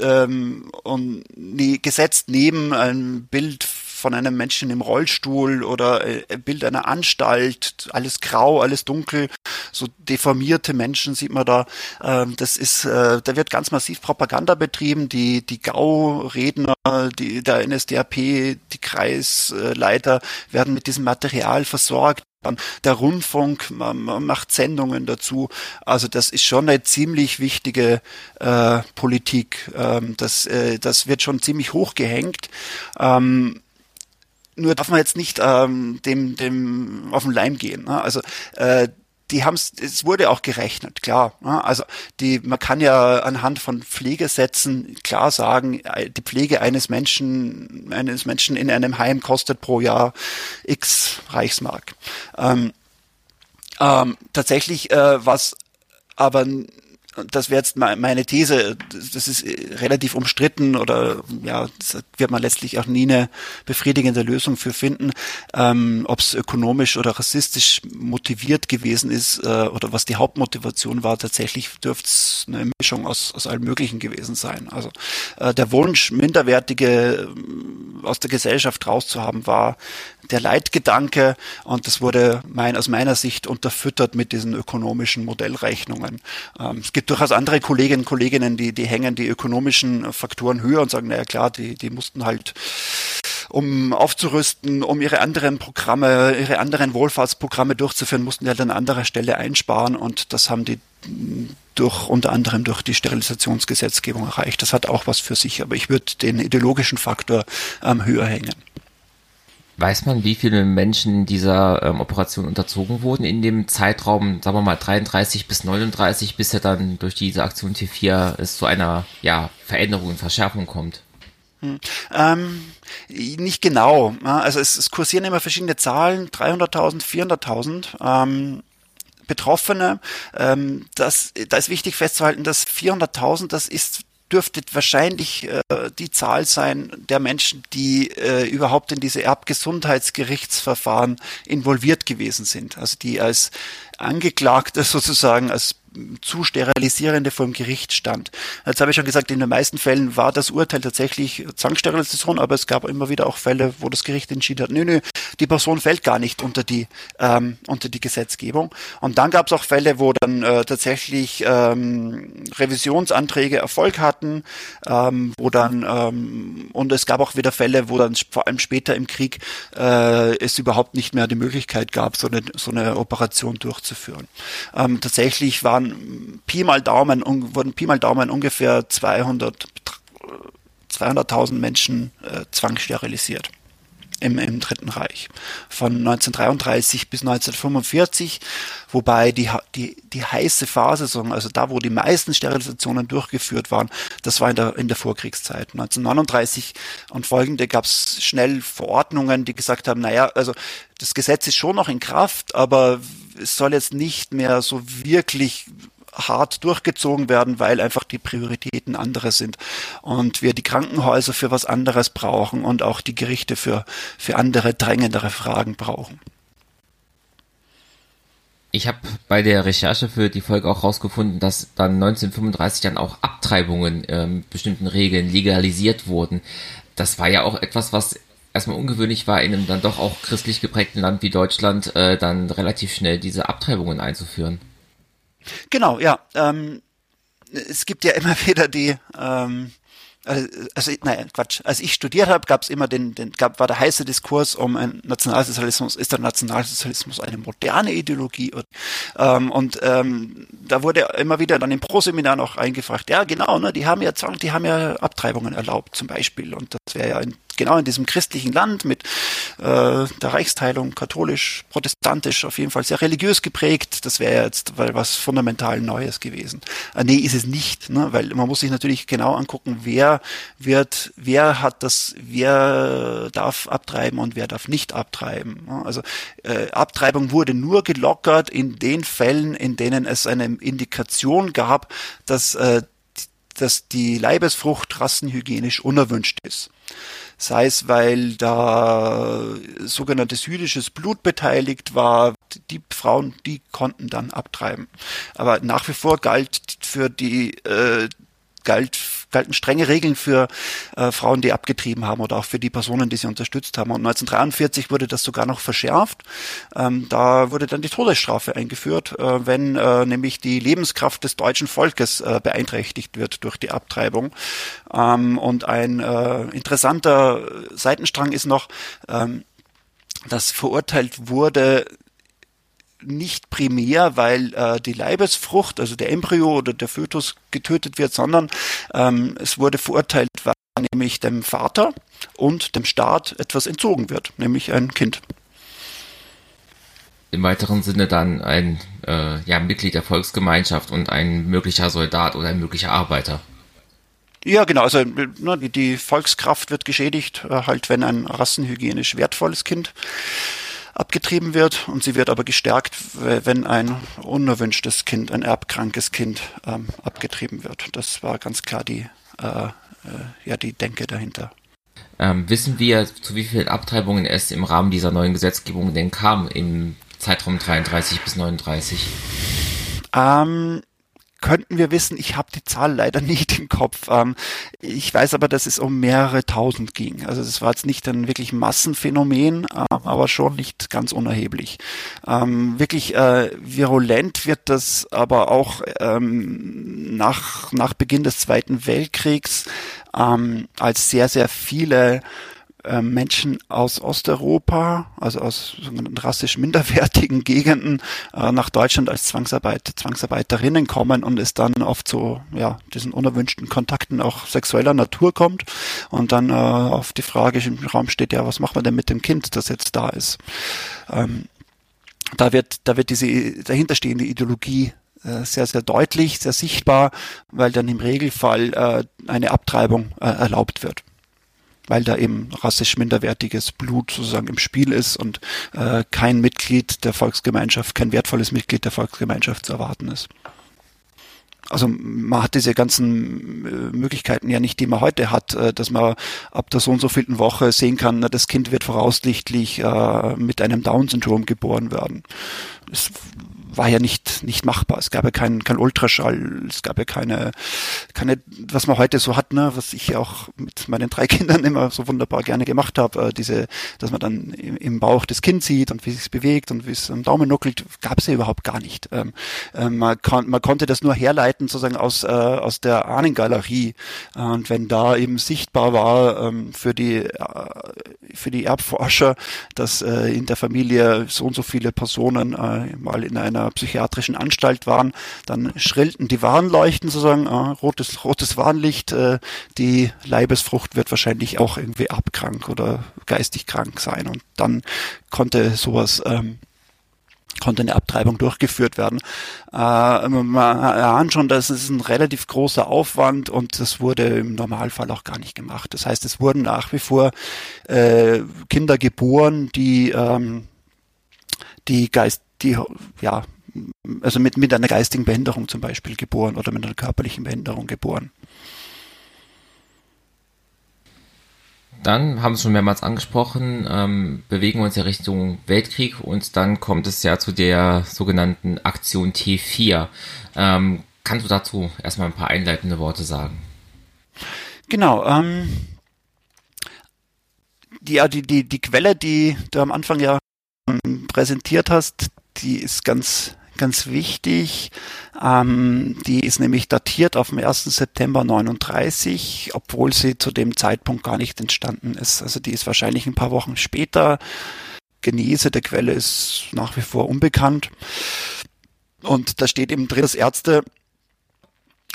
ähm, und nie, gesetzt neben ein Bild von einem Menschen im Rollstuhl oder äh, ein Bild einer Anstalt, alles grau, alles dunkel, so deformierte Menschen sieht man da. Ähm, das ist, äh, da wird ganz massiv Propaganda betrieben. Die, die GAU-Redner, die, der NSDAP, die Kreisleiter werden mit diesem Material versorgt. Der Rundfunk macht Sendungen dazu. Also das ist schon eine ziemlich wichtige äh, Politik. Ähm, das, äh, das wird schon ziemlich hoch gehängt. Ähm, nur darf man jetzt nicht ähm, dem, dem auf den Leim gehen. Ne? Also äh, die haben es, es wurde auch gerechnet, klar. Ne? Also die, man kann ja anhand von Pflegesätzen klar sagen, äh, die Pflege eines Menschen, eines Menschen in einem Heim kostet pro Jahr X Reichsmark. Ähm, ähm, tatsächlich, äh, was aber das wäre jetzt meine These, das ist äh, relativ umstritten oder ja, wird man letztlich auch nie eine befriedigende Lösung für finden, ähm, ob es ökonomisch oder rassistisch motiviert gewesen ist äh, oder was die Hauptmotivation war. Tatsächlich dürfte es eine Mischung aus, aus allem Möglichen gewesen sein. Also äh, der Wunsch, Minderwertige äh, aus der Gesellschaft rauszuhaben, war der Leitgedanke und das wurde mein, aus meiner Sicht unterfüttert mit diesen ökonomischen Modellrechnungen. Ähm, es gibt durchaus andere Kolleginnen und Kolleginnen, die, die hängen die ökonomischen Faktoren höher und sagen, naja klar, die, die mussten halt um aufzurüsten, um ihre anderen Programme, ihre anderen Wohlfahrtsprogramme durchzuführen, mussten die halt an anderer Stelle einsparen und das haben die durch unter anderem durch die Sterilisationsgesetzgebung erreicht. Das hat auch was für sich, aber ich würde den ideologischen Faktor ähm, höher hängen. Weiß man, wie viele Menschen dieser ähm, Operation unterzogen wurden in dem Zeitraum, sagen wir mal 33 bis 39, bis er dann durch diese Aktion T4 es zu einer ja, Veränderung und Verschärfung kommt? Hm. Ähm, nicht genau. Also es, es, kursieren immer verschiedene Zahlen, 300.000, 400.000. Ähm, Betroffene. Ähm, das, da ist wichtig festzuhalten, dass 400.000, das ist dürfte wahrscheinlich äh, die Zahl sein der Menschen, die äh, überhaupt in diese Erbgesundheitsgerichtsverfahren involviert gewesen sind. Also die als Angeklagte sozusagen als zu sterilisierende vor dem Gericht stand. Jetzt habe ich schon gesagt, in den meisten Fällen war das Urteil tatsächlich Zwangssterilisation, aber es gab immer wieder auch Fälle, wo das Gericht entschieden hat, nö, nö, die Person fällt gar nicht unter die ähm, unter die Gesetzgebung. Und dann gab es auch Fälle, wo dann äh, tatsächlich ähm, Revisionsanträge Erfolg hatten, ähm, wo dann ähm, und es gab auch wieder Fälle, wo dann vor allem später im Krieg äh, es überhaupt nicht mehr die Möglichkeit gab, so eine so eine Operation durchzuführen. Ähm, tatsächlich waren Pi mal Daumen, wurden Pi mal Daumen ungefähr 200, 200.000 Menschen äh, zwangssterilisiert im, im Dritten Reich. Von 1933 bis 1945, wobei die, die, die heiße Phase, also da, wo die meisten Sterilisationen durchgeführt waren, das war in der, in der Vorkriegszeit. 1939 und folgende gab es schnell Verordnungen, die gesagt haben, naja, also das Gesetz ist schon noch in Kraft, aber es soll jetzt nicht mehr so wirklich hart durchgezogen werden, weil einfach die Prioritäten andere sind und wir die Krankenhäuser für was anderes brauchen und auch die Gerichte für, für andere drängendere Fragen brauchen. Ich habe bei der Recherche für die Folge auch herausgefunden, dass dann 1935 dann auch Abtreibungen ähm, bestimmten Regeln legalisiert wurden. Das war ja auch etwas, was erstmal ungewöhnlich war, in einem dann doch auch christlich geprägten Land wie Deutschland äh, dann relativ schnell diese Abtreibungen einzuführen. Genau, ja. Ähm, es gibt ja immer wieder die, ähm, also, also nein, Quatsch. Als ich studiert habe, gab es immer den, den gab, war der heiße Diskurs um ein Nationalsozialismus, ist der Nationalsozialismus eine moderne Ideologie? Und, ähm, und ähm, da wurde immer wieder dann im Proseminar noch eingefragt, ja genau, ne, die haben ja die haben ja Abtreibungen erlaubt zum Beispiel. Und das wäre ja in genau in diesem christlichen Land mit äh, der Reichsteilung, katholisch, protestantisch, auf jeden Fall sehr religiös geprägt. Das wäre jetzt weil was fundamental Neues gewesen. Äh, nee, ist es nicht, ne? weil man muss sich natürlich genau angucken, wer wird, wer hat das, wer darf abtreiben und wer darf nicht abtreiben. Ne? Also äh, Abtreibung wurde nur gelockert in den Fällen, in denen es eine Indikation gab, dass äh, dass die Leibesfrucht rassenhygienisch unerwünscht ist. Sei es, weil da sogenanntes jüdisches Blut beteiligt war, die Frauen, die konnten dann abtreiben. Aber nach wie vor galt für die äh, galt, galten strenge Regeln für äh, Frauen, die abgetrieben haben oder auch für die Personen, die sie unterstützt haben. Und 1943 wurde das sogar noch verschärft. Ähm, da wurde dann die Todesstrafe eingeführt, äh, wenn äh, nämlich die Lebenskraft des deutschen Volkes äh, beeinträchtigt wird durch die Abtreibung. Ähm, und ein äh, interessanter Seitenstrang ist noch, ähm, dass verurteilt wurde, nicht primär, weil äh, die Leibesfrucht, also der Embryo oder der Fötus getötet wird, sondern ähm, es wurde verurteilt, weil nämlich dem Vater und dem Staat etwas entzogen wird, nämlich ein Kind. Im weiteren Sinne dann ein äh, ja, Mitglied der Volksgemeinschaft und ein möglicher Soldat oder ein möglicher Arbeiter. Ja, genau. Also ne, die, Volkskraft wird geschädigt, äh, halt wenn ein rassenhygienisch wertvolles Kind abgetrieben wird und sie wird aber gestärkt, wenn ein unerwünschtes Kind, ein erbkrankes Kind ähm, abgetrieben wird. Das war ganz klar die, äh, äh, ja, die Denke dahinter. Ähm, wissen wir, zu wie vielen Abtreibungen es im Rahmen dieser neuen Gesetzgebung denn kam im Zeitraum 33 bis 39? Ähm, könnten wir wissen. Ich habe die Zahl leider nicht im Kopf. Ähm, ich weiß aber, dass es um mehrere tausend ging. Also es war jetzt nicht ein wirklich Massenphänomen, äh, aber schon nicht ganz unerheblich. Ähm, wirklich äh, virulent wird das aber auch ähm, nach, nach Beginn des Zweiten Weltkriegs, ähm, als sehr, sehr viele äh, Menschen aus Osteuropa, also aus rassisch minderwertigen Gegenden, äh, nach Deutschland als Zwangsarbeit, Zwangsarbeiterinnen kommen und es dann oft zu ja, diesen unerwünschten Kontakten auch sexueller Natur kommt und dann äh, auf die Frage im Raum steht, ja, was machen wir denn mit dem Kind, das jetzt da ist? Ähm, da wird, da wird diese dahinterstehende Ideologie äh, sehr, sehr deutlich, sehr sichtbar, weil dann im Regelfall äh, eine Abtreibung erlaubt wird weil da eben rassisch minderwertiges Blut sozusagen im Spiel ist und äh, kein Mitglied der Volksgemeinschaft, kein wertvolles Mitglied der Volksgemeinschaft zu erwarten ist. Also man hat diese ganzen äh, Möglichkeiten ja nicht, die man heute hat, äh, dass man ab der so und so vielen Woche sehen kann, das Kind wird voraussichtlich äh, mit einem Down-Syndrom geboren werden. Es war ja nicht, nicht machbar. Es gab ja keinen kein Ultraschall, es gab ja keine, keine, was man heute so hat, ne, was ich auch mit meinen drei Kindern immer so wunderbar gerne gemacht habe, äh, diese, dass man dann im, im Bauch das Kind sieht und wie es sich bewegt und wie es am Daumen nuckelt, gab es ja überhaupt gar nicht. Ähm, äh, man, kon man konnte das nur herleiten sozusagen aus, äh, aus der Ahnengalerie. Und wenn da eben sichtbar war ähm, für die, äh, für die Erbforscher, dass äh, in der Familie so und so viele Personen äh, mal in einer psychiatrischen Anstalt waren, dann schrillten die Warnleuchten sozusagen, äh, rotes, rotes Warnlicht, äh, die Leibesfrucht wird wahrscheinlich auch irgendwie abkrank oder geistig krank sein. Und dann konnte sowas ähm, konnte eine Abtreibung durchgeführt werden. Äh, man ahnt schon, dass es ein relativ großer Aufwand und das wurde im Normalfall auch gar nicht gemacht. Das heißt, es wurden nach wie vor äh, Kinder geboren, die ähm, die Geist, die ja also mit, mit einer geistigen Behinderung zum Beispiel geboren oder mit einer körperlichen Behinderung geboren. Dann haben Sie schon mehrmals angesprochen, ähm, bewegen wir uns ja Richtung Weltkrieg und dann kommt es ja zu der sogenannten Aktion T4. Ähm, kannst du dazu erstmal ein paar einleitende Worte sagen? Genau. Ähm, die, die, die, die Quelle, die du am Anfang ja präsentiert hast, die ist ganz ganz wichtig. Ähm, die ist nämlich datiert auf dem 1. September 39, obwohl sie zu dem Zeitpunkt gar nicht entstanden ist. Also die ist wahrscheinlich ein paar Wochen später. Genese der Quelle ist nach wie vor unbekannt. Und da steht eben drin, dass Ärzte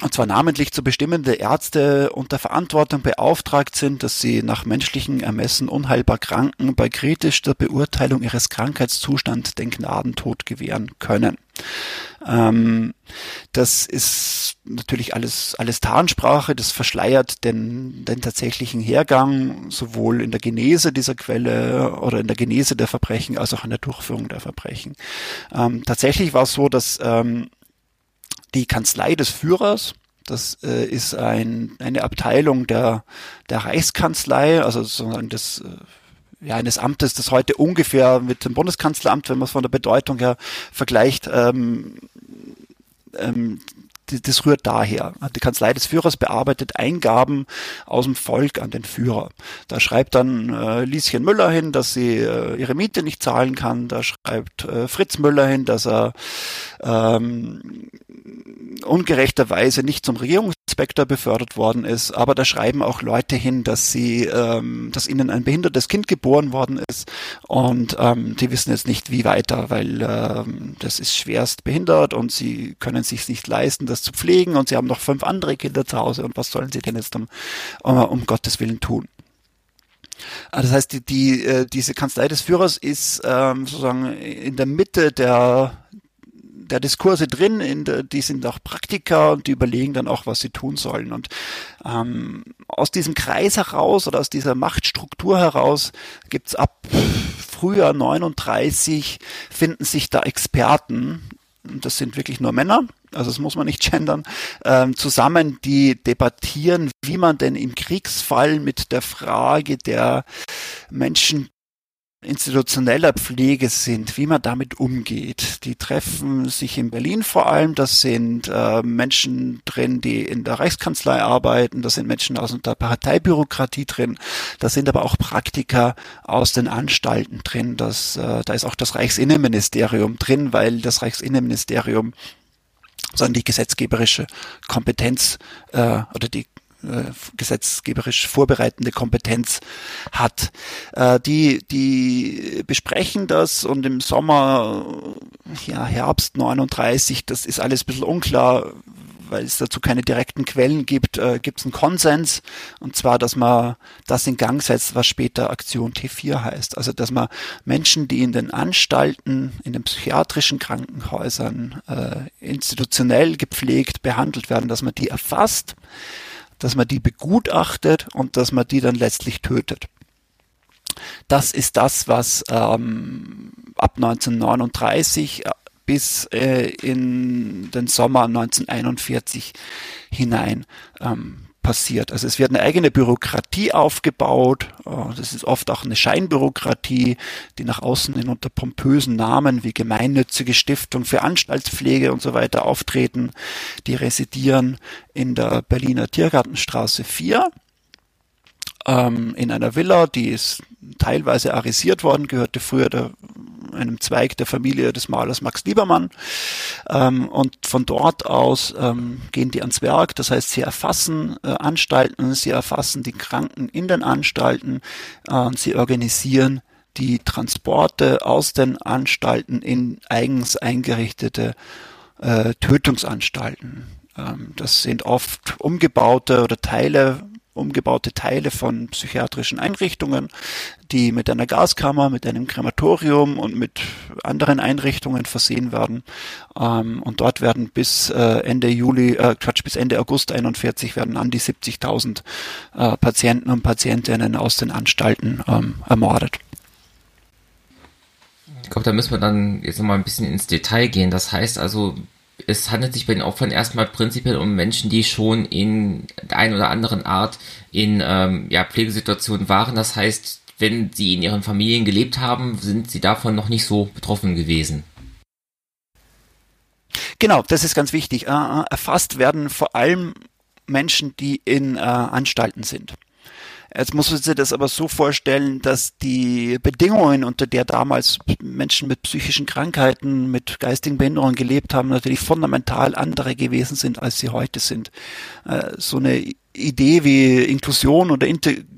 und zwar namentlich zu bestimmende Ärzte unter Verantwortung beauftragt sind, dass sie nach menschlichen Ermessen unheilbar Kranken bei kritischer Beurteilung ihres Krankheitszustands den Gnadentod gewähren können. Ähm, das ist natürlich alles, alles Tarnsprache, das verschleiert den, den tatsächlichen Hergang, sowohl in der Genese dieser Quelle oder in der Genese der Verbrechen als auch in der Durchführung der Verbrechen. Ähm, tatsächlich war es so, dass ähm, die Kanzlei des Führers, Das äh, ist ein, eine Abteilung der, der Reichskanzlei, also sozusagen des, äh, ja, eines Amtes, das heute ungefähr mit dem Bundeskanzleramt, wenn man es von der Bedeutung her vergleicht, ähm, ähm, das rührt daher. Die Kanzlei des Führers bearbeitet Eingaben aus dem Volk an den Führer. Da schreibt dann äh, Lieschen Müller hin, dass sie äh, ihre Miete nicht zahlen kann. Da schreibt äh, Fritz Müller hin, dass er ähm, ungerechterweise nicht zum Regierungsinspektor befördert worden ist. Aber da schreiben auch Leute hin, dass sie, ähm, dass ihnen ein behindertes Kind geboren worden ist und ähm, die wissen jetzt nicht, wie weiter, weil ähm, das ist schwerst behindert und sie können sich nicht leisten, das zu pflegen und sie haben noch fünf andere Kinder zu Hause und was sollen sie denn jetzt um, um, um Gottes Willen tun? Ah, das heißt, die, die, äh, diese Kanzlei des Führers ist ähm, sozusagen in der Mitte der der Diskurse drin, in der, die sind auch Praktiker und die überlegen dann auch, was sie tun sollen. Und ähm, aus diesem Kreis heraus oder aus dieser Machtstruktur heraus gibt's ab Frühjahr 39 finden sich da Experten, und das sind wirklich nur Männer, also das muss man nicht gendern, ähm, zusammen, die debattieren, wie man denn im Kriegsfall mit der Frage der Menschen institutioneller Pflege sind, wie man damit umgeht. Die treffen sich in Berlin vor allem. Das sind äh, Menschen drin, die in der Reichskanzlei arbeiten. Das sind Menschen aus der Parteibürokratie drin. Da sind aber auch Praktiker aus den Anstalten drin. Das, äh, da ist auch das Reichsinnenministerium drin, weil das Reichsinnenministerium sondern die gesetzgeberische Kompetenz äh, oder die äh, gesetzgeberisch vorbereitende Kompetenz hat. Äh, die, die besprechen das und im Sommer, ja, Herbst 39, das ist alles ein bisschen unklar, weil es dazu keine direkten Quellen gibt, äh, gibt es einen Konsens, und zwar, dass man das in Gang setzt, was später Aktion T4 heißt. Also, dass man Menschen, die in den Anstalten, in den psychiatrischen Krankenhäusern äh, institutionell gepflegt behandelt werden, dass man die erfasst, dass man die begutachtet und dass man die dann letztlich tötet. Das ist das, was ähm, ab 1939 äh, bis äh, in den Sommer 1941 hinein ähm, passiert. Also es wird eine eigene Bürokratie aufgebaut. Äh, das ist oft auch eine Scheinbürokratie, die nach außen hin unter pompösen Namen wie gemeinnützige Stiftung für Anstaltspflege und so weiter auftreten. Die residieren in der Berliner Tiergartenstraße 4 ähm, in einer Villa, die ist teilweise arisiert worden, gehörte früher der einem Zweig der Familie des Malers Max Liebermann. Ähm, und von dort aus ähm, gehen die ans Werk. Das heißt, sie erfassen äh, Anstalten, sie erfassen die Kranken in den Anstalten äh, sie organisieren die Transporte aus den Anstalten in eigens eingerichtete äh, Tötungsanstalten. Ähm, das sind oft umgebaute oder Teile umgebaute Teile von psychiatrischen Einrichtungen, die mit einer Gaskammer, mit einem Krematorium und mit anderen Einrichtungen versehen werden. Ähm, und dort werden bis äh, Ende Juli, äh, Quatsch, bis Ende August 41 werden an die 70.000 äh, Patienten und Patientinnen aus den Anstalten ähm, ermordet. Ich glaube, da müssen wir dann jetzt nochmal ein bisschen ins Detail gehen. Das heißt also, es handelt sich bei den Opfern erstmal prinzipiell um Menschen, die schon in der einen oder anderen Art in ähm, ja, Pflegesituationen waren. Das heißt, wenn sie in ihren Familien gelebt haben, sind sie davon noch nicht so betroffen gewesen. Genau, das ist ganz wichtig. Äh, äh erfasst werden vor allem Menschen, die in äh, Anstalten sind. Jetzt muss man sich das aber so vorstellen, dass die Bedingungen, unter der damals Menschen mit psychischen Krankheiten, mit geistigen Behinderungen gelebt haben, natürlich fundamental andere gewesen sind, als sie heute sind. Äh, so eine Idee wie Inklusion oder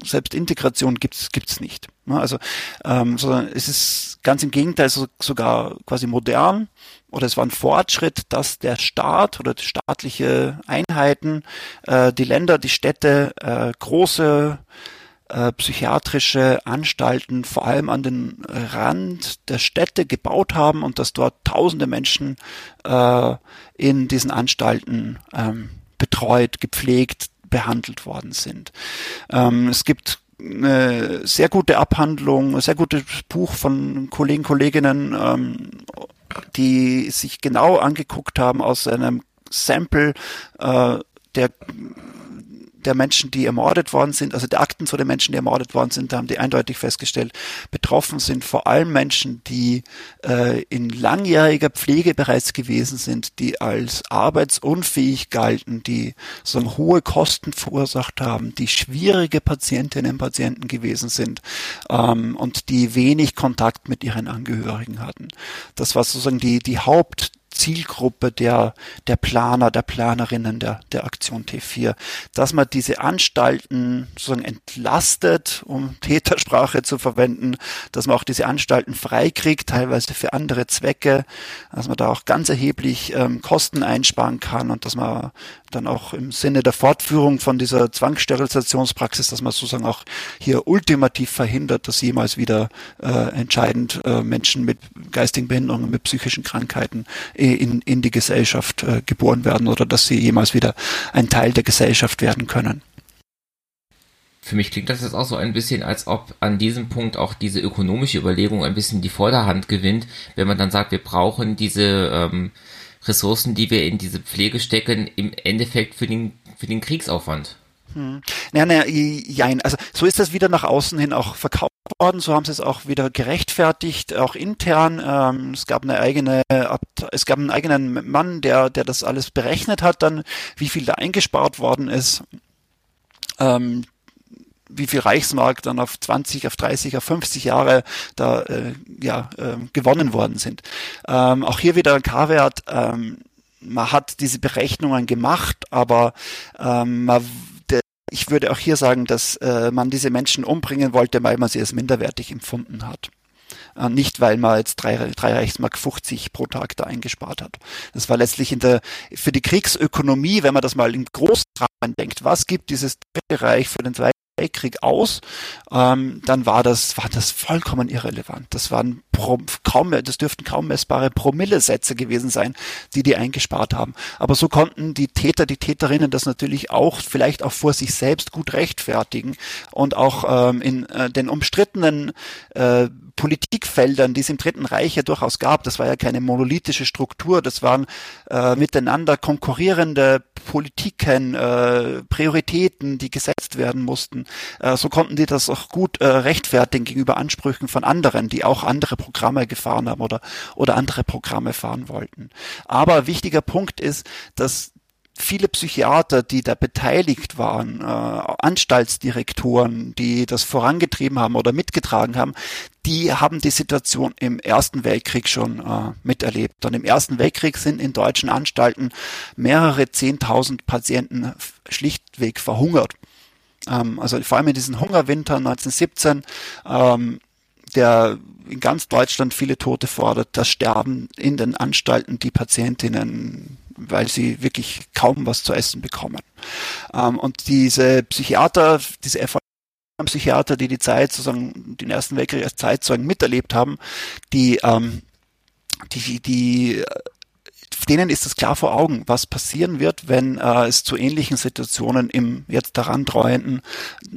selbst Integration gibt's gibt's nicht. Ne? Also ähm, sondern es ist ganz im Gegenteil so, sogar quasi modern oder es war ein Fortschritt, dass der Staat oder staatliche Einheiten, äh, die Länder, die Städte äh, große äh, psychiatrische Anstalten vor allem an den Rand der Städte gebaut haben und dass dort tausende Menschen äh, in diesen Anstalten ähm, betreut, gepflegt, behandelt worden sind. Ähm, es gibt eine sehr gute Abhandlung, ein sehr gutes Buch von Kollegen, Kolleginnen, ähm, die sich genau angeguckt haben aus einem Sample äh, der der Menschen, die ermordet worden sind, also der Akten zu den Menschen, die ermordet worden sind, da haben die eindeutig festgestellt, betroffen sind vor allem Menschen, die äh, in langjähriger Pflege bereits gewesen sind, die als arbeitsunfähig galten, die so hohe Kosten verursacht haben, die schwierige Patientinnen und Patienten gewesen sind ähm, und die wenig Kontakt mit ihren Angehörigen hatten. Das war sozusagen die, die Haupt Zielgruppe der, der Planer, der Planerinnen der, der Aktion T4, dass man diese Anstalten sozusagen entlastet, um Tätersprache zu verwenden, dass man auch diese Anstalten freikriegt, teilweise für andere Zwecke, dass man da auch ganz erheblich ähm, Kosten einsparen kann und dass man dann auch im Sinne der Fortführung von dieser Zwangssterilisationspraxis, dass man sozusagen auch hier ultimativ verhindert, dass jemals wieder äh, entscheidend äh, Menschen mit geistigen Behinderungen, mit psychischen Krankheiten in, in die Gesellschaft äh, geboren werden oder dass sie jemals wieder ein Teil der Gesellschaft werden können. Für mich klingt das jetzt auch so ein bisschen, als ob an diesem Punkt auch diese ökonomische Überlegung ein bisschen die Vorderhand gewinnt, wenn man dann sagt, wir brauchen diese ähm, Ressourcen, die wir in diese Pflege stecken, im Endeffekt für den, für den Kriegsaufwand. Hm. Naja, naja, jein. Also so ist das wieder nach außen hin auch verkauft worden. So haben sie es auch wieder gerechtfertigt, auch intern. Ähm, es gab eine eigene, es gab einen eigenen Mann, der, der das alles berechnet hat, dann wie viel da eingespart worden ist. Ähm, wie viel Reichsmark dann auf 20, auf 30, auf 50 Jahre da äh, ja, äh, gewonnen worden sind. Ähm, auch hier wieder ein K-Wert. Ähm, man hat diese Berechnungen gemacht, aber ähm, man ich würde auch hier sagen, dass äh, man diese Menschen umbringen wollte, weil man sie als minderwertig empfunden hat. Äh, nicht, weil man jetzt drei, drei Reichsmark 50 pro Tag da eingespart hat. Das war letztlich in der, für die Kriegsökonomie, wenn man das mal in Großrahmen denkt, was gibt dieses Dritte Reich für den Zweiten Weltkrieg aus, ähm, dann war das, war das vollkommen irrelevant. Das waren kaum, das dürften kaum messbare Promillesätze gewesen sein, die die eingespart haben. Aber so konnten die Täter, die Täterinnen das natürlich auch vielleicht auch vor sich selbst gut rechtfertigen und auch ähm, in äh, den umstrittenen äh, Politikfeldern, die es im Dritten Reich ja durchaus gab. Das war ja keine monolithische Struktur, das waren äh, miteinander konkurrierende Politiken, äh, Prioritäten, die gesetzt werden mussten. Äh, so konnten die das auch gut äh, rechtfertigen gegenüber Ansprüchen von anderen, die auch andere Programme gefahren haben oder, oder andere Programme fahren wollten. Aber wichtiger Punkt ist, dass viele Psychiater, die da beteiligt waren, äh, Anstaltsdirektoren, die das vorangetrieben haben oder mitgetragen haben, die haben die Situation im Ersten Weltkrieg schon äh, miterlebt. Und im Ersten Weltkrieg sind in deutschen Anstalten mehrere Zehntausend Patienten schlichtweg verhungert. Ähm, also vor allem in diesen Hungerwinter 1917 ähm, der in ganz Deutschland viele Tote fordert, das Sterben in den Anstalten die Patientinnen weil sie wirklich kaum was zu essen bekommen. Ähm, und diese Psychiater, diese Psychiater, die die Zeit sozusagen den Ersten Weltkrieg als Zeitzeugen miterlebt haben, die ähm, die die denen ist es klar vor Augen, was passieren wird, wenn äh, es zu ähnlichen Situationen im jetzt daran treuenden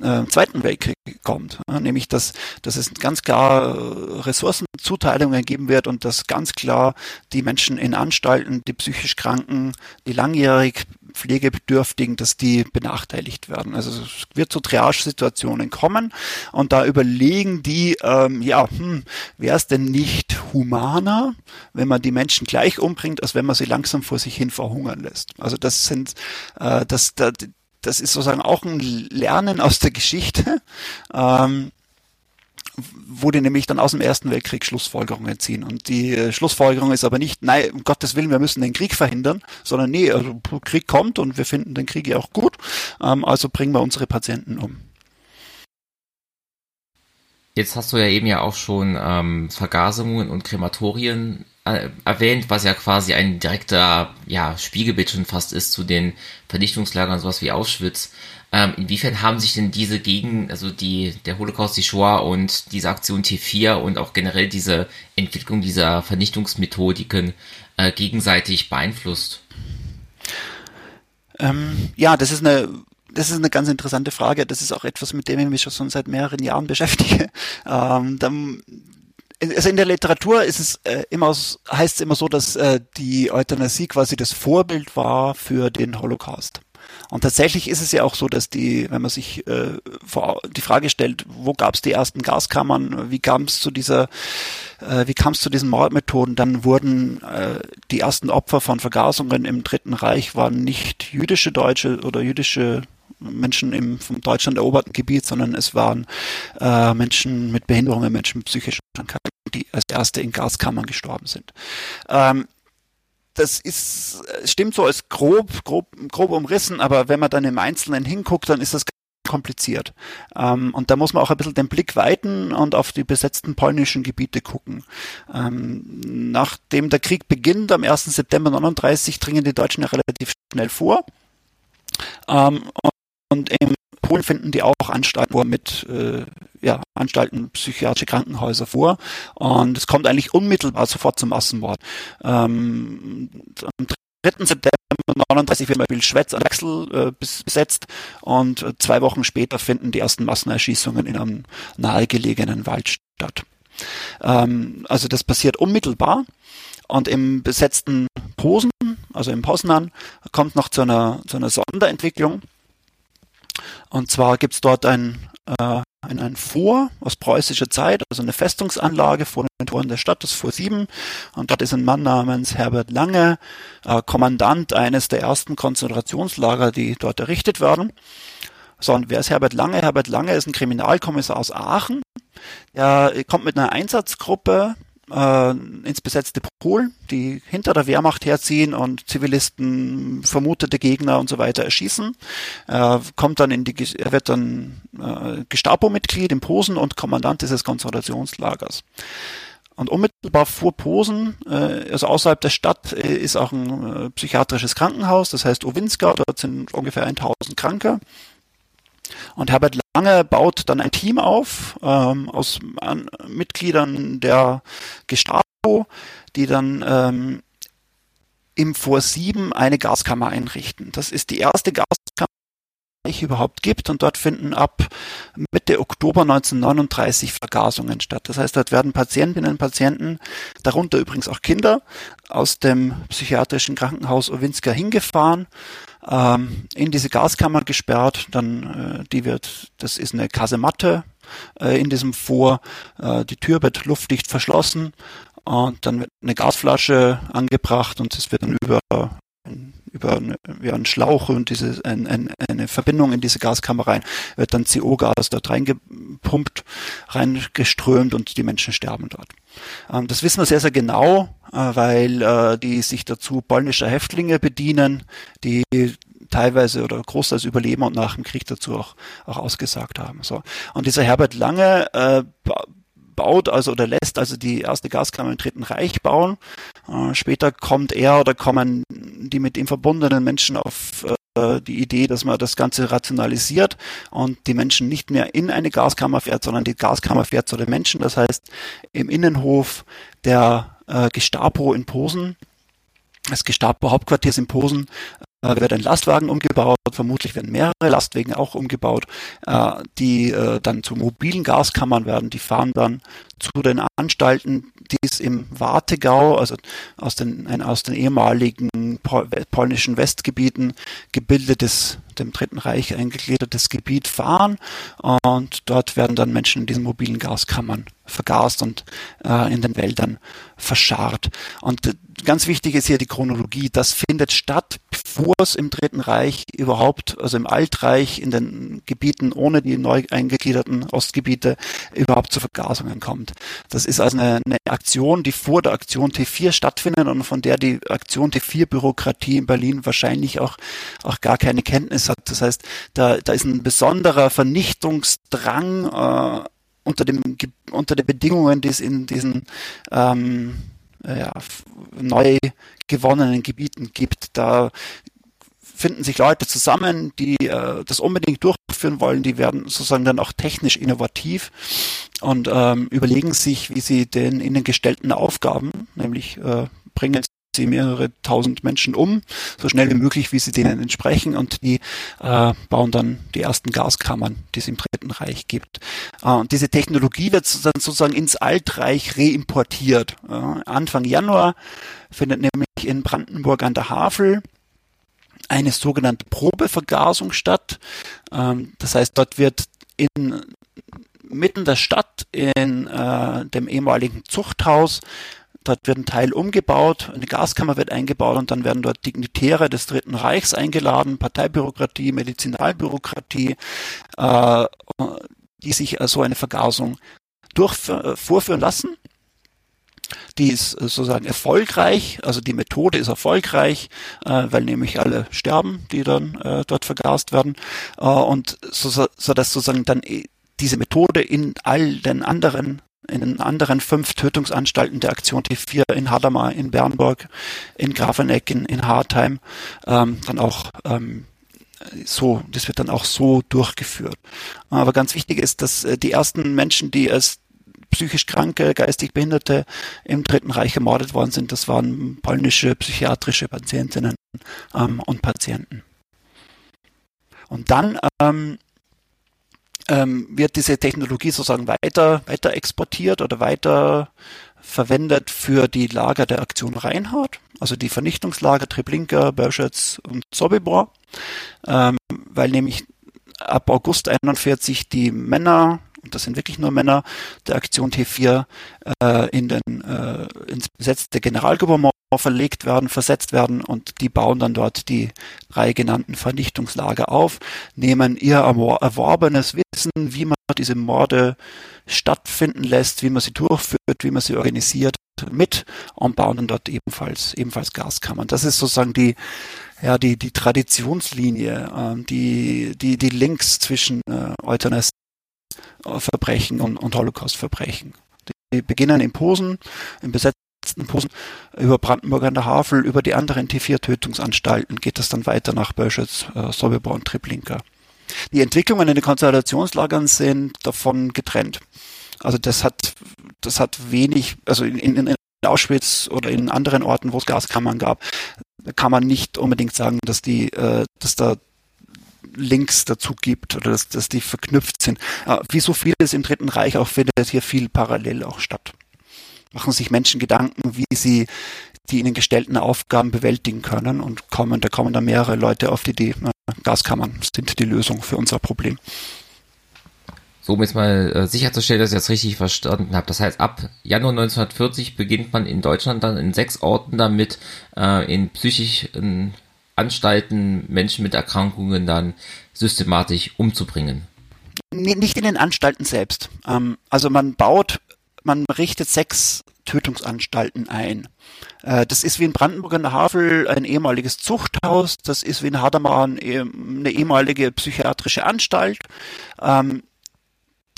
äh, Zweiten Weltkrieg kommt. Ja, nämlich, dass, dass es ganz klar äh, Ressourcenzuteilungen geben wird und dass ganz klar die Menschen in Anstalten, die psychisch Kranken, die langjährig Pflegebedürftigen, dass die benachteiligt werden. Also es wird zu Triage-Situationen kommen und da überlegen die, ähm, ja, hm, wäre es denn nicht humaner, wenn man die Menschen gleich umbringt, als wenn man sie langsam vor sich hin verhungern lässt. Also das sind, äh, das, das, das ist sozusagen auch ein Lernen aus der Geschichte. Ähm, wo die nämlich dann aus dem Ersten Weltkrieg Schlussfolgerungen ziehen. Und die äh, Schlussfolgerung ist aber nicht, nein, um Gottes Willen, wir müssen den Krieg verhindern, sondern nee, also Krieg kommt und wir finden den Krieg ja auch gut, ähm, also bringen wir unsere Patienten um. Jetzt hast du ja eben ja auch schon ähm, Vergasungen und Krematorien erwähnt, was ja quasi ein direkter ja, Spiegelbild schon fast ist zu den Vernichtungslagern, sowas wie Auschwitz. Ähm, inwiefern haben sich denn diese Gegen, also die, der Holocaust, die Shoah und diese Aktion T4 und auch generell diese Entwicklung dieser Vernichtungsmethodiken äh, gegenseitig beeinflusst? Ähm, ja, das ist eine das ist eine ganz interessante Frage. Das ist auch etwas, mit dem ich mich schon seit mehreren Jahren beschäftige. Ähm, dann, also in der Literatur ist es äh, immer heißt es immer so, dass äh, die Euthanasie quasi das Vorbild war für den Holocaust. Und tatsächlich ist es ja auch so, dass die, wenn man sich äh, vor, die Frage stellt, wo gab es die ersten Gaskammern, wie kam es zu dieser, äh, wie kam es zu diesen Mordmethoden, dann wurden äh, die ersten Opfer von Vergasungen im Dritten Reich waren nicht jüdische Deutsche oder jüdische Menschen im vom Deutschland eroberten Gebiet, sondern es waren äh, Menschen mit Behinderungen, Menschen mit psychischen Krankheiten, die als erste in Gaskammern gestorben sind. Ähm, das ist, stimmt so als grob, grob, grob umrissen, aber wenn man dann im Einzelnen hinguckt, dann ist das kompliziert. Ähm, und da muss man auch ein bisschen den Blick weiten und auf die besetzten polnischen Gebiete gucken. Ähm, nachdem der Krieg beginnt, am 1. September 39, dringen die Deutschen ja relativ schnell vor. Ähm, und in Polen finden die auch Anstalten mit äh, ja, Anstalten, psychiatrische Krankenhäuser vor. Und es kommt eigentlich unmittelbar sofort zum Massenmord. Ähm, am 3. September 39 wird zum Beispiel Schwetz an Wechsel äh, besetzt und äh, zwei Wochen später finden die ersten Massenerschießungen in einem nahegelegenen Wald statt. Ähm, also das passiert unmittelbar und im besetzten Posen, also im Poznan, kommt noch zu einer, zu einer Sonderentwicklung. Und zwar gibt's dort ein, äh, ein, ein Vor aus preußischer Zeit, also eine Festungsanlage vor den Toren der Stadt, das Vor 7. Und dort ist ein Mann namens Herbert Lange, äh, Kommandant eines der ersten Konzentrationslager, die dort errichtet werden. So, und wer ist Herbert Lange? Herbert Lange ist ein Kriminalkommissar aus Aachen. Er kommt mit einer Einsatzgruppe äh, ins besetzte Polen, die hinter der Wehrmacht herziehen und Zivilisten, vermutete Gegner und so weiter erschießen. Er kommt dann in die, er wird dann äh, Gestapo-Mitglied in Posen und Kommandant dieses Konzentrationslagers. Und unmittelbar vor Posen, äh, also außerhalb der Stadt, äh, ist auch ein äh, psychiatrisches Krankenhaus, das heißt Owinska, dort sind ungefähr 1000 Kranke. Und Herbert Lange baut dann ein Team auf ähm, aus an, Mitgliedern der Gestapo, die dann ähm, im Vor 7 eine Gaskammer einrichten. Das ist die erste Gaskammer, die es überhaupt gibt und dort finden ab Mitte Oktober 1939 Vergasungen statt. Das heißt, dort werden Patientinnen und Patienten, darunter übrigens auch Kinder, aus dem psychiatrischen Krankenhaus Owinska hingefahren ähm, in diese Gaskammer gesperrt. Dann äh, die wird, das ist eine Kasematte äh, in diesem Vor. Äh, die Tür wird luftdicht verschlossen und dann wird eine Gasflasche angebracht und es wird dann über über eine, ja, einen Schlauch und diese ein, ein, eine Verbindung in diese Gaskammer rein, wird dann CO-Gas dort reingepumpt, reingeströmt und die Menschen sterben dort. Ähm, das wissen wir sehr, sehr genau, äh, weil äh, die sich dazu polnischer Häftlinge bedienen, die teilweise oder großteils überleben und nach dem Krieg dazu auch, auch ausgesagt haben. So. Und dieser Herbert Lange äh, baut also oder lässt also die erste Gaskammer im Dritten Reich bauen. Äh, später kommt er oder kommen die mit ihm verbundenen Menschen auf äh, die Idee, dass man das Ganze rationalisiert und die Menschen nicht mehr in eine Gaskammer fährt, sondern die Gaskammer fährt zu den Menschen. Das heißt, im Innenhof der äh, Gestapo in Posen, des Gestapo-Hauptquartiers in Posen, äh, wird ein Lastwagen umgebaut, vermutlich werden mehrere Lastwagen auch umgebaut, äh, die äh, dann zu mobilen Gaskammern werden. Die fahren dann zu den Anstalten, die es im Wartegau, also aus den, ein aus den ehemaligen polnischen Westgebieten gebildetes, dem Dritten Reich eingegliedertes Gebiet fahren und dort werden dann Menschen in diesen mobilen Gaskammern vergast und äh, in den Wäldern verscharrt. Und äh, ganz wichtig ist hier die Chronologie. Das findet statt, bevor es im Dritten Reich überhaupt, also im Altreich, in den Gebieten ohne die neu eingegliederten Ostgebiete, überhaupt zu Vergasungen kommt. Das ist also eine, eine Aktion, die vor der Aktion T4 stattfindet und von der die Aktion T4-Bürokratie in Berlin wahrscheinlich auch, auch gar keine Kenntnis hat. Das heißt, da, da ist ein besonderer Vernichtungsdrang äh, unter, dem, unter den Bedingungen, die es in diesen ähm, ja, neu gewonnenen Gebieten gibt. Da finden sich Leute zusammen, die äh, das unbedingt durchführen wollen. Die werden sozusagen dann auch technisch innovativ und ähm, überlegen sich, wie sie den ihnen gestellten Aufgaben, nämlich äh, bringen sie mehrere tausend Menschen um, so schnell wie möglich, wie sie denen entsprechen und die äh, bauen dann die ersten Gaskammern, die es im Dritten Reich gibt. Äh, und diese Technologie wird dann sozusagen ins Altreich reimportiert. Äh, Anfang Januar findet nämlich in Brandenburg an der Havel eine sogenannte Probevergasung statt. Ähm, das heißt, dort wird in mitten der Stadt in äh, dem ehemaligen Zuchthaus Dort wird ein Teil umgebaut, eine Gaskammer wird eingebaut und dann werden dort Dignitäre des Dritten Reichs eingeladen, Parteibürokratie, Medizinalbürokratie, äh, die sich so eine Vergasung durch, äh, vorführen lassen. Die ist sozusagen erfolgreich, also die Methode ist erfolgreich, äh, weil nämlich alle sterben, die dann äh, dort vergast werden. Äh, und so, so dass sozusagen dann diese Methode in all den anderen in anderen fünf Tötungsanstalten der Aktion T4 in Hadamar, in Bernburg, in Grafeneck, in, in Hartheim, ähm, dann auch ähm, so, das wird dann auch so durchgeführt. Aber ganz wichtig ist, dass äh, die ersten Menschen, die als psychisch kranke, geistig Behinderte im Dritten Reich ermordet worden sind, das waren polnische psychiatrische Patientinnen ähm, und Patienten. Und dann ähm, ähm, wird diese Technologie sozusagen weiter, weiter exportiert oder weiter verwendet für die Lager der Aktion Reinhardt, also die Vernichtungslager Treblinka, Berschetz und Sobibor, ähm, weil nämlich ab August 41 die Männer und das sind wirklich nur Männer, der Aktion T4 äh, in den, äh, ins besetzte Generalgouvernement verlegt werden, versetzt werden und die bauen dann dort die drei genannten Vernichtungslager auf, nehmen ihr erworbenes Wissen, wie man diese Morde stattfinden lässt, wie man sie durchführt, wie man sie organisiert, mit und bauen dann dort ebenfalls ebenfalls Gaskammern. Das ist sozusagen die ja die die Traditionslinie, äh, die die die Links zwischen äh, Euthanasie Verbrechen und, und Holocaust-Verbrechen. Die beginnen in Posen, in besetzten Posen, über Brandenburg an der Havel, über die anderen T4-Tötungsanstalten geht das dann weiter nach Böschitz, äh, und Treblinka. Die Entwicklungen in den Konzentrationslagern sind davon getrennt. Also das hat, das hat wenig, also in, in, in Auschwitz oder in anderen Orten, wo es Gaskammern gab, kann man nicht unbedingt sagen, dass die, äh, dass da Links dazu gibt oder dass, dass die verknüpft sind. Äh, wie so vieles im Dritten Reich auch findet hier viel parallel auch statt. Machen sich Menschen Gedanken, wie sie die ihnen gestellten Aufgaben bewältigen können und kommen, da kommen da mehrere Leute auf die Idee, Gaskammern sind die Lösung für unser Problem. So, um jetzt mal äh, sicherzustellen, dass ich das richtig verstanden habe. Das heißt, ab Januar 1940 beginnt man in Deutschland dann in sechs Orten damit, äh, in psychisch in Anstalten Menschen mit Erkrankungen dann systematisch umzubringen? Nicht in den Anstalten selbst. Ähm, also man baut, man richtet sechs Tötungsanstalten ein. Äh, das ist wie in Brandenburg an der Havel ein ehemaliges Zuchthaus. Das ist wie in Hadamar eine ehemalige psychiatrische Anstalt. Ähm,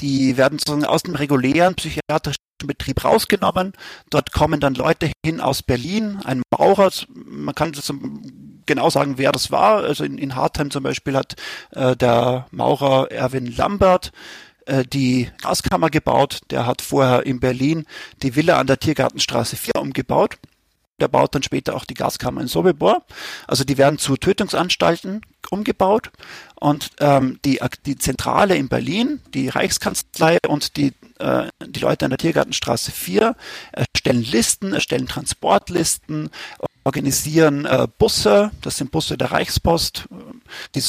die werden sozusagen aus dem regulären psychiatrischen Betrieb rausgenommen. Dort kommen dann Leute hin aus Berlin, ein Maurer, man kann genau sagen, wer das war. Also in, in Hartheim zum Beispiel hat äh, der Maurer Erwin Lambert die Gaskammer gebaut. Der hat vorher in Berlin die Villa an der Tiergartenstraße 4 umgebaut. Der baut dann später auch die Gaskammer in Sobibor. Also die werden zu Tötungsanstalten umgebaut. Und ähm, die, die Zentrale in Berlin, die Reichskanzlei und die, äh, die Leute an der Tiergartenstraße 4 erstellen Listen, erstellen Transportlisten, organisieren äh, Busse, das sind Busse der Reichspost, die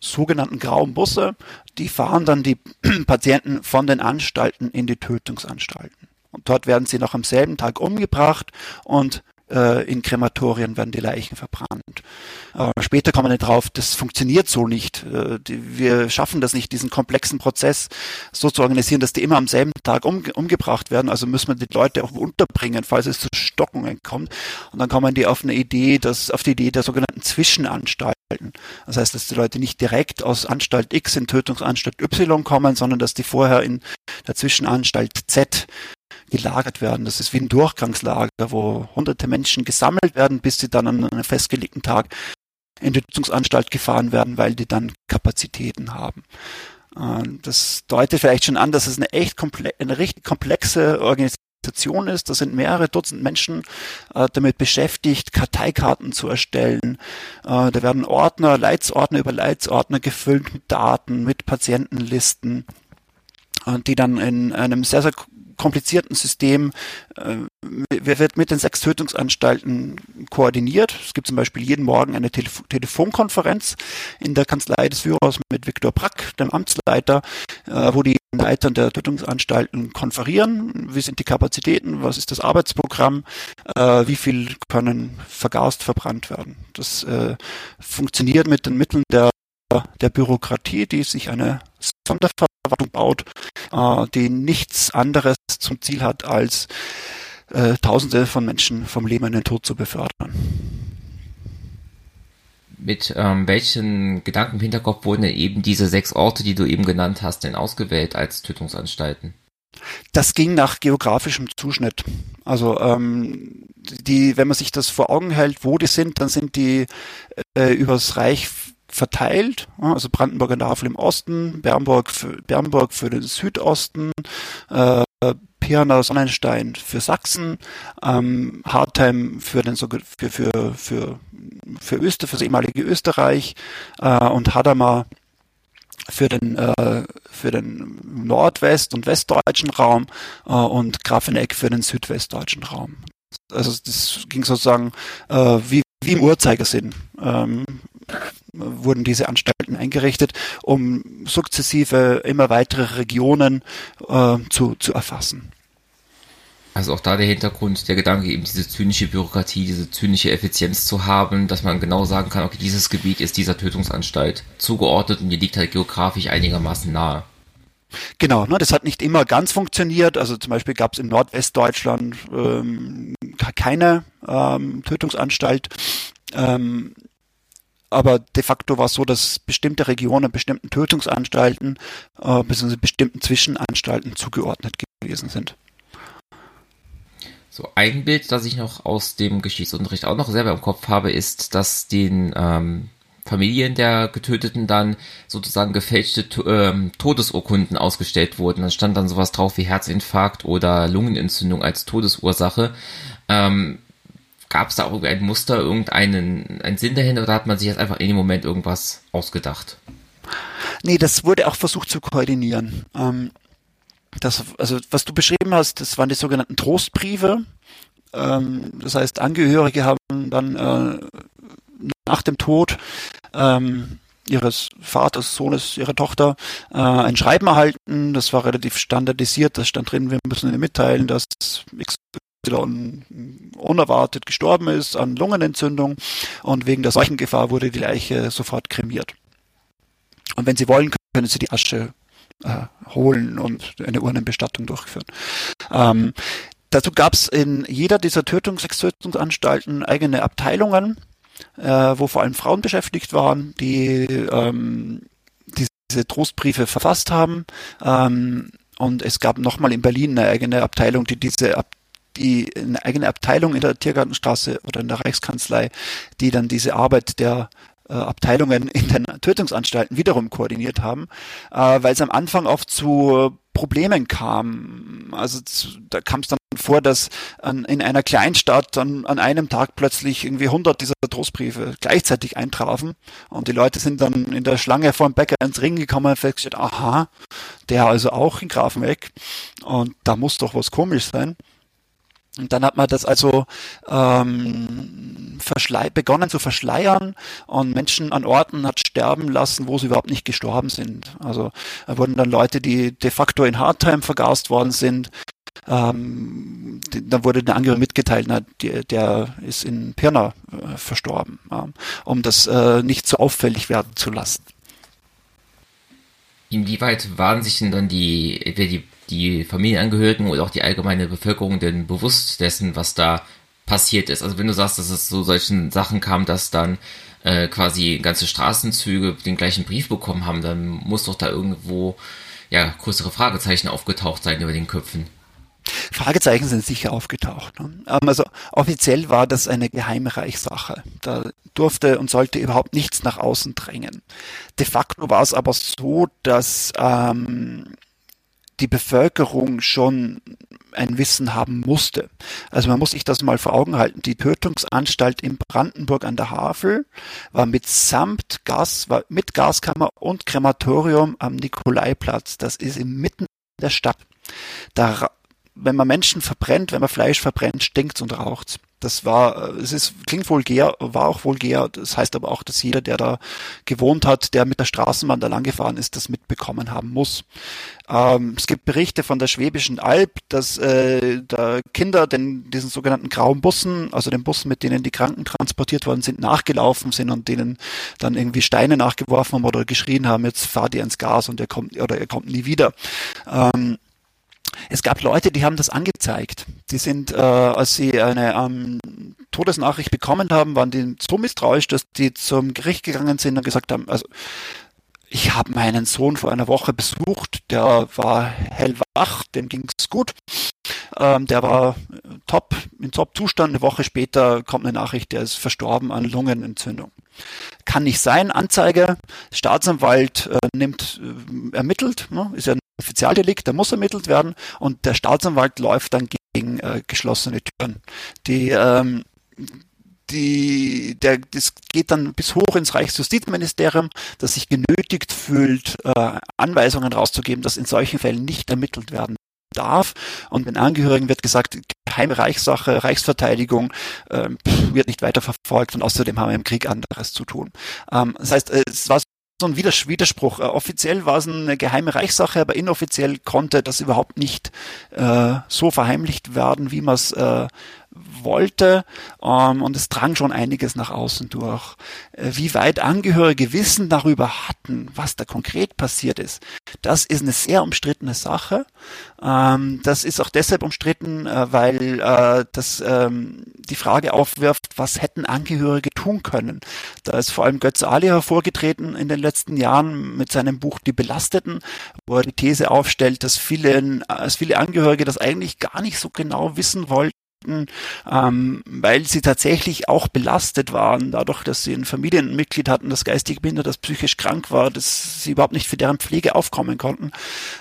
sogenannten grauen Busse, die fahren dann die Patienten von den Anstalten in die Tötungsanstalten. Und dort werden sie noch am selben Tag umgebracht und in Krematorien werden die Leichen verbrannt. Aber später kommen wir drauf, das funktioniert so nicht. Äh, wir schaffen das nicht, diesen komplexen Prozess so zu organisieren, dass die immer am selben Tag um, umgebracht werden. Also müssen wir die Leute auch unterbringen, falls es zu Stockungen kommt. Und dann kommen die auf eine Idee, dass, auf die Idee der sogenannten Zwischenanstalten. Das heißt, dass die Leute nicht direkt aus Anstalt X in Tötungsanstalt Y kommen, sondern dass die vorher in der Zwischenanstalt Z gelagert werden. Das ist wie ein Durchgangslager, wo hunderte Menschen gesammelt werden, bis sie dann an einem festgelegten Tag in die Nutzungsanstalt gefahren werden, weil die dann Kapazitäten haben. Das deutet vielleicht schon an, dass es eine echt komple eine richtig komplexe Organisation ist. Da sind mehrere Dutzend Menschen äh, damit beschäftigt, Karteikarten zu erstellen. Äh, da werden Ordner, Leitsordner über Leitsordner gefüllt mit Daten, mit Patientenlisten, äh, die dann in einem sehr, sehr komplizierten System äh, wird mit den sechs Tötungsanstalten koordiniert. Es gibt zum Beispiel jeden Morgen eine Telef Telefonkonferenz in der Kanzlei des Führers mit Viktor Brack, dem Amtsleiter, äh, wo die Leitern der Tötungsanstalten konferieren. Wie sind die Kapazitäten? Was ist das Arbeitsprogramm? Äh, wie viel können vergast, verbrannt werden? Das äh, funktioniert mit den Mitteln der der Bürokratie, die sich eine Sonderverwaltung baut, äh, die nichts anderes zum Ziel hat, als äh, Tausende von Menschen vom Leben in den Tod zu befördern. Mit ähm, welchen Gedanken im Hinterkopf wurden denn eben diese sechs Orte, die du eben genannt hast, denn ausgewählt als Tötungsanstalten? Das ging nach geografischem Zuschnitt. Also ähm, die, wenn man sich das vor Augen hält, wo die sind, dann sind die äh, übers Reich verteilt. Also Brandenburg an der Havel im Osten, Bernburg für, Bernburg für den Südosten, äh, Pirna Sonnenstein für Sachsen, ähm, Hartheim für den für für für für Öster, für das ehemalige Österreich äh, und Hadamar für den äh, für den Nordwest- und Westdeutschen Raum äh, und Grafeneck für den südwestdeutschen Raum. Also das ging sozusagen äh, wie wie im Uhrzeigersinn. Ähm, wurden diese Anstalten eingerichtet, um sukzessive immer weitere Regionen äh, zu, zu erfassen. Also auch da der Hintergrund, der Gedanke, eben diese zynische Bürokratie, diese zynische Effizienz zu haben, dass man genau sagen kann, okay, dieses Gebiet ist dieser Tötungsanstalt zugeordnet und die liegt halt geografisch einigermaßen nahe. Genau, ne, das hat nicht immer ganz funktioniert. Also zum Beispiel gab es in Nordwestdeutschland ähm, keine ähm, Tötungsanstalt. Ähm, aber de facto war es so, dass bestimmte Regionen bestimmten Tötungsanstalten äh, bzw. bestimmten Zwischenanstalten zugeordnet gewesen sind. So, ein Bild, das ich noch aus dem Geschichtsunterricht auch noch selber im Kopf habe, ist, dass den ähm, Familien der Getöteten dann sozusagen gefälschte ähm, Todesurkunden ausgestellt wurden. Da stand dann sowas drauf wie Herzinfarkt oder Lungenentzündung als Todesursache. Ähm, Gab es da irgendein Muster, irgendeinen einen Sinn dahinter oder hat man sich jetzt einfach in dem Moment irgendwas ausgedacht? Nee, das wurde auch versucht zu koordinieren. Ähm, das, also was du beschrieben hast, das waren die sogenannten Trostbriefe. Ähm, das heißt, Angehörige haben dann äh, nach dem Tod ähm, ihres Vaters, Sohnes, ihrer Tochter äh, ein Schreiben erhalten. Das war relativ standardisiert. Da stand drin, wir müssen Ihnen mitteilen, dass unerwartet gestorben ist an Lungenentzündung und wegen der Seuchengefahr wurde die Leiche sofort kremiert. Und wenn Sie wollen, können Sie die Asche äh, holen und eine Urnenbestattung durchführen. Ähm, dazu gab es in jeder dieser Tötungsextötungsanstalten eigene Abteilungen, äh, wo vor allem Frauen beschäftigt waren, die ähm, diese Trostbriefe verfasst haben. Ähm, und es gab nochmal in Berlin eine eigene Abteilung, die diese Ab die eine eigene Abteilung in der Tiergartenstraße oder in der Reichskanzlei, die dann diese Arbeit der äh, Abteilungen in den Tötungsanstalten wiederum koordiniert haben, äh, weil es am Anfang oft zu Problemen kam. Also da kam es dann vor, dass an, in einer Kleinstadt dann an einem Tag plötzlich irgendwie 100 dieser Trostbriefe gleichzeitig eintrafen und die Leute sind dann in der Schlange vor dem Bäcker ins Ring gekommen und festgestellt, aha, der also auch in Grafenweg und da muss doch was komisch sein. Und dann hat man das also ähm, begonnen zu verschleiern und Menschen an Orten hat sterben lassen, wo sie überhaupt nicht gestorben sind. Also da wurden dann Leute, die de facto in Hardtime vergast worden sind, ähm, dann wurde der Angehörige mitgeteilt, na, der, der ist in Pirna äh, verstorben, ja, um das äh, nicht so auffällig werden zu lassen. Inwieweit waren sich denn dann die, die die Familienangehörigen oder auch die allgemeine Bevölkerung denn bewusst dessen, was da passiert ist. Also wenn du sagst, dass es so solchen Sachen kam, dass dann äh, quasi ganze Straßenzüge den gleichen Brief bekommen haben, dann muss doch da irgendwo ja größere Fragezeichen aufgetaucht sein über den Köpfen. Fragezeichen sind sicher aufgetaucht. Ne? Ähm, also offiziell war das eine Geheimreichsache. Da durfte und sollte überhaupt nichts nach außen drängen. De facto war es aber so, dass ähm, die Bevölkerung schon ein Wissen haben musste. Also man muss sich das mal vor Augen halten. Die Tötungsanstalt in Brandenburg an der Havel war mitsamt Gas, war mit Gaskammer und Krematorium am Nikolaiplatz. Das ist inmitten der Stadt. Da wenn man Menschen verbrennt, wenn man Fleisch verbrennt, stinkt's und raucht's. Das war, es ist, klingt vulgär, war auch vulgär. Das heißt aber auch, dass jeder, der da gewohnt hat, der mit der Straßenbahn da lang gefahren ist, das mitbekommen haben muss. Ähm, es gibt Berichte von der Schwäbischen Alb, dass äh, da Kinder den, diesen sogenannten grauen Bussen, also den Bussen, mit denen die Kranken transportiert worden sind, nachgelaufen sind und denen dann irgendwie Steine nachgeworfen haben oder geschrien haben, jetzt fahrt ihr ins Gas und ihr kommt oder ihr kommt nie wieder. Ähm, es gab Leute, die haben das angezeigt. Die sind, äh, als sie eine ähm, Todesnachricht bekommen haben, waren die so misstrauisch, dass die zum Gericht gegangen sind und gesagt haben, also ich habe meinen Sohn vor einer Woche besucht, der war hellwach, dem ging's gut. Ähm, der war top, in Top-Zustand. Eine Woche später kommt eine Nachricht, der ist verstorben an Lungenentzündung. Kann nicht sein. Anzeige, Staatsanwalt äh, nimmt, äh, ermittelt, ne, ist ja ein Spezialdelikt, der muss ermittelt werden und der Staatsanwalt läuft dann gegen äh, geschlossene Türen. Die ähm, die, der, das geht dann bis hoch ins Reichsjustizministerium, das sich genötigt fühlt, äh, Anweisungen rauszugeben, dass in solchen Fällen nicht ermittelt werden darf. Und den Angehörigen wird gesagt, geheime Reichssache, Reichsverteidigung äh, wird nicht weiter verfolgt und außerdem haben wir im Krieg anderes zu tun. Ähm, das heißt, es war so ein Widerspruch. Äh, offiziell war es eine geheime Reichssache, aber inoffiziell konnte das überhaupt nicht äh, so verheimlicht werden, wie man es äh, wollte ähm, und es drang schon einiges nach außen durch. Äh, wie weit Angehörige Wissen darüber hatten, was da konkret passiert ist, das ist eine sehr umstrittene Sache. Ähm, das ist auch deshalb umstritten, äh, weil äh, das ähm, die Frage aufwirft, was hätten Angehörige tun können. Da ist vor allem Götz Ali hervorgetreten in den letzten Jahren mit seinem Buch Die Belasteten, wo er die These aufstellt, dass viele, dass viele Angehörige das eigentlich gar nicht so genau wissen wollten ähm, weil sie tatsächlich auch belastet waren, dadurch, dass sie ein Familienmitglied hatten, das geistig behindert, das psychisch krank war, dass sie überhaupt nicht für deren Pflege aufkommen konnten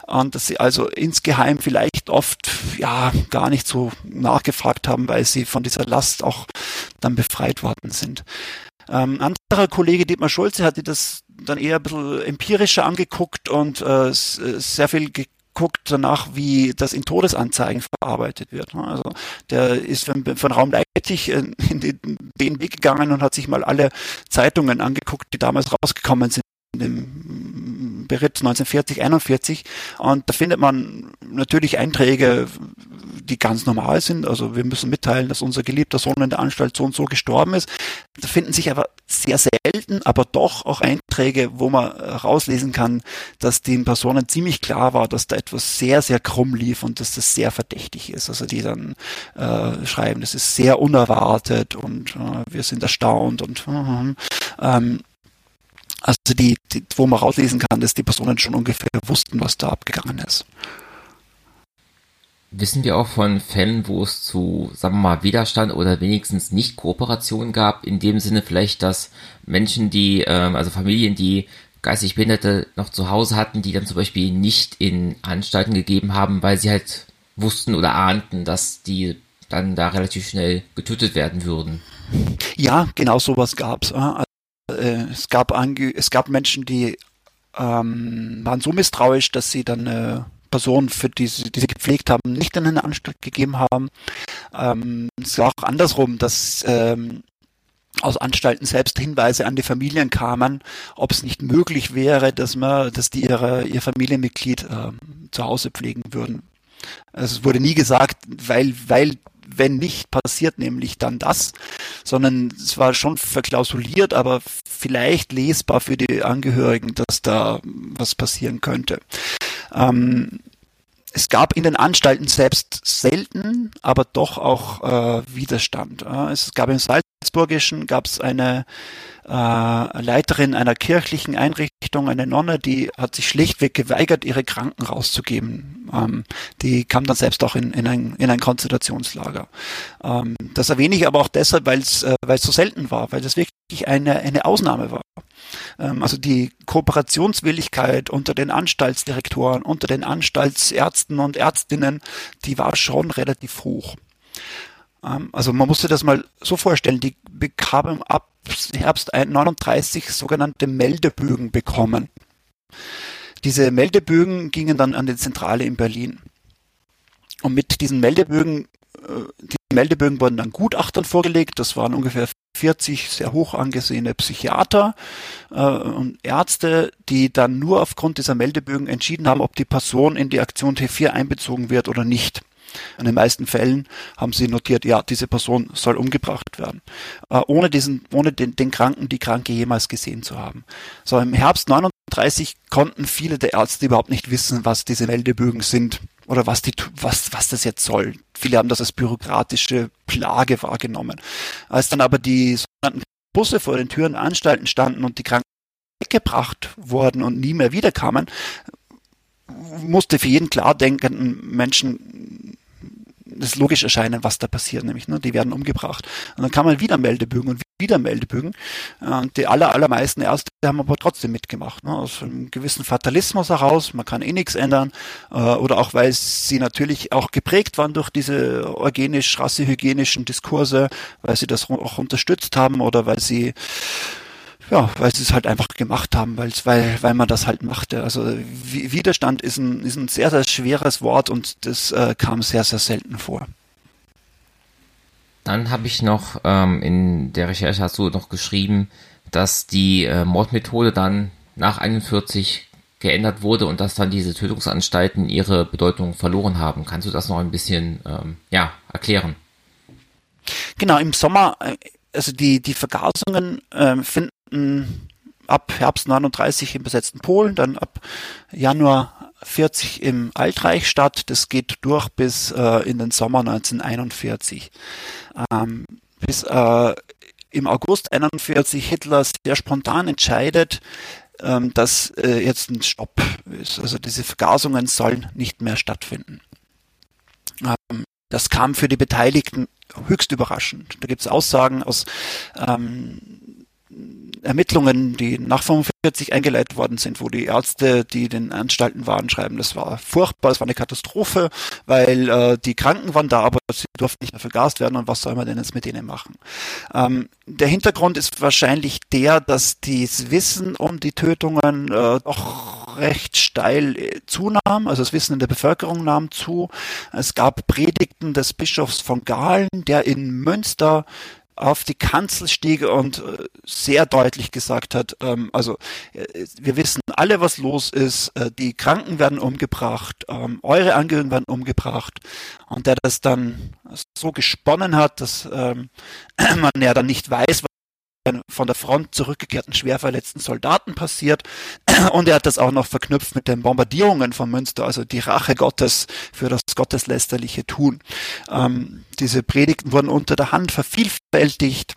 und dass sie also insgeheim vielleicht oft ja gar nicht so nachgefragt haben, weil sie von dieser Last auch dann befreit worden sind. Ähm, anderer Kollege Dietmar Schulze hatte das dann eher ein bisschen empirischer angeguckt und äh, sehr viel guckt danach, wie das in Todesanzeigen verarbeitet wird. Ne? Also der ist von, von Raum Leipzig in den, Weg gegangen und hat sich mal alle Zeitungen angeguckt, die damals rausgekommen sind im Beritt 1940, 41 und da findet man natürlich Einträge die ganz normal sind. Also wir müssen mitteilen, dass unser geliebter Sohn in der Anstalt so und so gestorben ist. Da finden sich aber sehr selten, aber doch auch Einträge, wo man rauslesen kann, dass den Personen ziemlich klar war, dass da etwas sehr, sehr krumm lief und dass das sehr verdächtig ist. Also die dann äh, schreiben, das ist sehr unerwartet und äh, wir sind erstaunt und äh, ähm, also die, die, wo man rauslesen kann, dass die Personen schon ungefähr wussten, was da abgegangen ist. Wissen wir auch von Fällen, wo es zu, sagen wir mal, Widerstand oder wenigstens nicht Kooperation gab, in dem Sinne vielleicht, dass Menschen, die, ähm, also Familien, die geistig Behinderte noch zu Hause hatten, die dann zum Beispiel nicht in Anstalten gegeben haben, weil sie halt wussten oder ahnten, dass die dann da relativ schnell getötet werden würden. Ja, genau sowas gab's. Äh, es gab es gab Menschen, die ähm, waren so misstrauisch, dass sie dann äh, Personen, für die sie, die sie gepflegt haben, nicht in eine Anstalt gegeben haben. Ähm, es war auch andersrum, dass ähm, aus Anstalten selbst Hinweise an die Familien kamen, ob es nicht möglich wäre, dass man, dass die ihre ihr Familienmitglied ähm, zu Hause pflegen würden. Also es wurde nie gesagt, weil weil wenn nicht passiert nämlich dann das, sondern es war schon verklausuliert, aber vielleicht lesbar für die Angehörigen, dass da was passieren könnte. Ähm, es gab in den Anstalten selbst selten, aber doch auch äh, Widerstand. Es gab im Salzburgischen gab es eine äh, Leiterin einer kirchlichen Einrichtung, eine Nonne, die hat sich schlichtweg geweigert, ihre Kranken rauszugeben. Ähm, die kam dann selbst auch in, in, ein, in ein Konzentrationslager. Ähm, das erwähne ich aber auch deshalb, weil es äh, so selten war, weil das wirklich eine, eine Ausnahme war. Ähm, also die Kooperationswilligkeit unter den Anstaltsdirektoren, unter den Anstaltsärzten und Ärztinnen, die war schon relativ hoch. Ähm, also man musste das mal so vorstellen, die bekamen ab Herbst 39 sogenannte Meldebögen bekommen. Diese Meldebögen gingen dann an die Zentrale in Berlin. Und mit diesen Meldebögen, äh, die Meldebögen wurden dann Gutachtern vorgelegt. Das waren ungefähr 40 sehr hoch angesehene Psychiater äh, und Ärzte, die dann nur aufgrund dieser Meldebögen entschieden haben, ob die Person in die Aktion T4 einbezogen wird oder nicht. In den meisten Fällen haben sie notiert, ja, diese Person soll umgebracht werden, äh, ohne diesen, ohne den, den Kranken, die Kranke jemals gesehen zu haben. So im Herbst 39 konnten viele der Ärzte überhaupt nicht wissen, was diese Meldebögen sind oder was die, was, was das jetzt soll. Viele haben das als bürokratische Plage wahrgenommen. Als dann aber die sogenannten Busse vor den Türen Anstalten standen und die Kranken weggebracht wurden und nie mehr wiederkamen, musste für jeden klar denkenden Menschen das logisch erscheinen, was da passiert, nämlich, ne, die werden umgebracht. Und dann kann man wieder Meldebögen und wieder Meldebögen. Und die aller, allermeisten Ärzte haben aber trotzdem mitgemacht, ne, aus einem gewissen Fatalismus heraus, man kann eh nichts ändern, äh, oder auch, weil sie natürlich auch geprägt waren durch diese organisch-rassehygienischen Diskurse, weil sie das auch unterstützt haben oder weil sie ja, weil sie es halt einfach gemacht haben, weil, weil, weil man das halt machte. Also Widerstand ist ein, ist ein sehr, sehr schweres Wort und das äh, kam sehr, sehr selten vor. Dann habe ich noch ähm, in der Recherche hast du noch geschrieben, dass die äh, Mordmethode dann nach 41 geändert wurde und dass dann diese Tötungsanstalten ihre Bedeutung verloren haben. Kannst du das noch ein bisschen ähm, ja, erklären? Genau, im Sommer, äh, also die, die Vergasungen äh, finden ab Herbst 39 im besetzten Polen, dann ab Januar 40 im Altreich statt. Das geht durch bis äh, in den Sommer 1941. Ähm, bis äh, im August 41 Hitler sehr spontan entscheidet, ähm, dass äh, jetzt ein Stopp ist. Also diese Vergasungen sollen nicht mehr stattfinden. Ähm, das kam für die Beteiligten höchst überraschend. Da gibt es Aussagen aus ähm, Ermittlungen, die nach 45 eingeleitet worden sind, wo die Ärzte, die den Anstalten waren, schreiben, das war furchtbar, es war eine Katastrophe, weil äh, die Kranken waren da, aber sie durften nicht mehr vergast werden und was soll man denn jetzt mit denen machen? Ähm, der Hintergrund ist wahrscheinlich der, dass das Wissen um die Tötungen äh, doch recht steil äh, zunahm, also das Wissen in der Bevölkerung nahm zu. Es gab Predigten des Bischofs von Galen, der in Münster auf die Kanzel stieg und äh, sehr deutlich gesagt hat, ähm, also äh, wir wissen alle, was los ist, die Kranken werden umgebracht, ähm, eure Angehörigen werden umgebracht. Und der das dann so gesponnen hat, dass ähm, man ja dann nicht weiß, von der Front zurückgekehrten schwer verletzten Soldaten passiert. Und er hat das auch noch verknüpft mit den Bombardierungen von Münster, also die Rache Gottes für das gotteslästerliche Tun. Ähm, diese Predigten wurden unter der Hand vervielfältigt